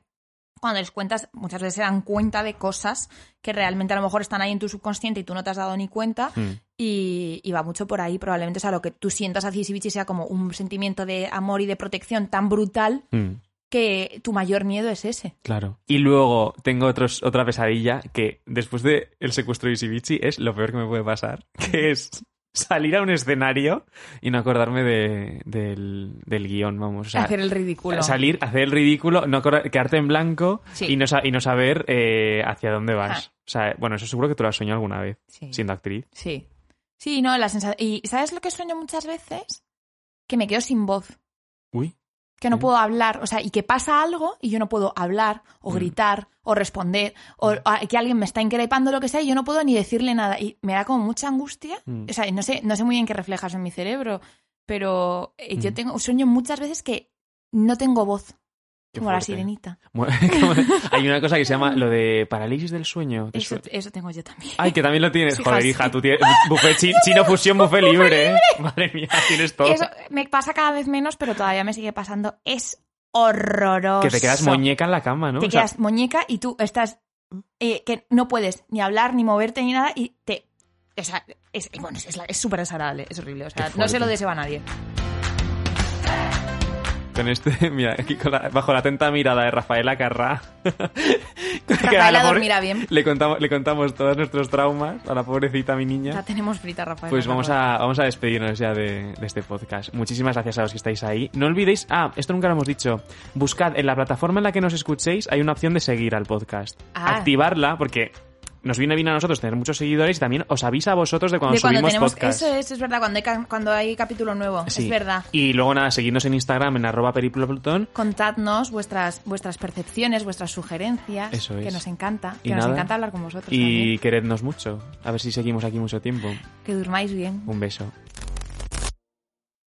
[SPEAKER 2] cuando les cuentas muchas veces se dan cuenta de cosas que realmente a lo mejor están ahí en tu subconsciente y tú no te has dado ni cuenta
[SPEAKER 1] Mm.
[SPEAKER 2] y, y va mucho por ahí probablemente o sea lo que tú sientas hacia Isibichi sea como un sentimiento de amor y de protección tan brutal
[SPEAKER 1] Mm.
[SPEAKER 2] que tu mayor miedo es ese
[SPEAKER 1] Claro. Y luego tengo otros, otra pesadilla que después de el secuestro de Isibichi es lo peor que me puede pasar, que es salir a un escenario y no acordarme de- del, del guion, vamos. O sea,
[SPEAKER 2] hacer el ridículo
[SPEAKER 1] salir, hacer el ridículo, no quedarte en blanco
[SPEAKER 2] Sí.
[SPEAKER 1] y, no, y no saber eh, hacia dónde vas.
[SPEAKER 2] Ah.
[SPEAKER 1] O sea, bueno, eso seguro que tú lo has soñado alguna vez,
[SPEAKER 2] Sí.
[SPEAKER 1] siendo actriz.
[SPEAKER 2] Sí. Sí, no, la sensación. ¿Y sabes lo que sueño muchas veces? Que me quedo sin voz.
[SPEAKER 1] Uy.
[SPEAKER 2] Que no puedo hablar. O sea, y que pasa algo y yo no puedo hablar, o gritar, o responder, o que alguien me está increpando lo que sea y yo no puedo ni decirle nada. Y me da como mucha angustia.
[SPEAKER 1] Mm.
[SPEAKER 2] O sea, no sé, no sé muy bien qué refleja eso en mi cerebro. Pero eh, yo tengo, sueño muchas veces que no tengo voz. Como la sirenita.
[SPEAKER 1] Hay una cosa que se llama lo de parálisis del sueño. ¿Te
[SPEAKER 2] Eso, eso tengo yo también.
[SPEAKER 1] Ay, que también lo tienes.
[SPEAKER 2] Sí,
[SPEAKER 1] Joder,
[SPEAKER 2] sí.
[SPEAKER 1] hija, tú tienes buffet chi- chino fusión, buffet libre, ¿eh? Madre mía, tienes todo.
[SPEAKER 2] Eso me pasa cada vez menos, pero todavía me sigue pasando. Es horroroso.
[SPEAKER 1] Que te quedas muñeca en la cama, ¿no?
[SPEAKER 2] Te
[SPEAKER 1] O sea,
[SPEAKER 2] quedas muñeca y tú estás eh, que no puedes ni hablar ni moverte ni nada y te o sea, es bueno, es súper desagradable, es horrible, o sea, no se lo deseo a nadie.
[SPEAKER 1] Con este, mira, aquí con la- bajo la atenta mirada de Rafaela Carrá.
[SPEAKER 2] Rafaela dormirá bien.
[SPEAKER 1] Le contamos, le contamos todos nuestros traumas a la pobrecita mi niña.
[SPEAKER 2] La tenemos frita, Rafael.
[SPEAKER 1] Pues vamos a, vamos a despedirnos ya de, de este podcast. Muchísimas gracias a los que estáis ahí. No olvidéis, ah, esto nunca lo hemos dicho. Buscad en la plataforma en la que nos escuchéis, hay una opción de seguir al podcast.
[SPEAKER 2] Ah.
[SPEAKER 1] Activarla porque nos viene bien a nosotros tener muchos seguidores y también os avisa a vosotros de cuando
[SPEAKER 2] de cuando
[SPEAKER 1] subimos
[SPEAKER 2] tenemos
[SPEAKER 1] podcast.
[SPEAKER 2] eso es, es verdad, cuando hay cuando hay capítulo nuevo,
[SPEAKER 1] Sí.
[SPEAKER 2] es verdad.
[SPEAKER 1] Y luego nada, seguidnos en Instagram en arroba periplopluton.
[SPEAKER 2] Contadnos vuestras vuestras percepciones, vuestras sugerencias,
[SPEAKER 1] Eso
[SPEAKER 2] que
[SPEAKER 1] es.
[SPEAKER 2] nos encanta,
[SPEAKER 1] Y
[SPEAKER 2] que nos encanta hablar con vosotros
[SPEAKER 1] Y
[SPEAKER 2] también.
[SPEAKER 1] querednos mucho. A ver si seguimos aquí mucho tiempo.
[SPEAKER 2] Que durmáis bien.
[SPEAKER 1] Un beso.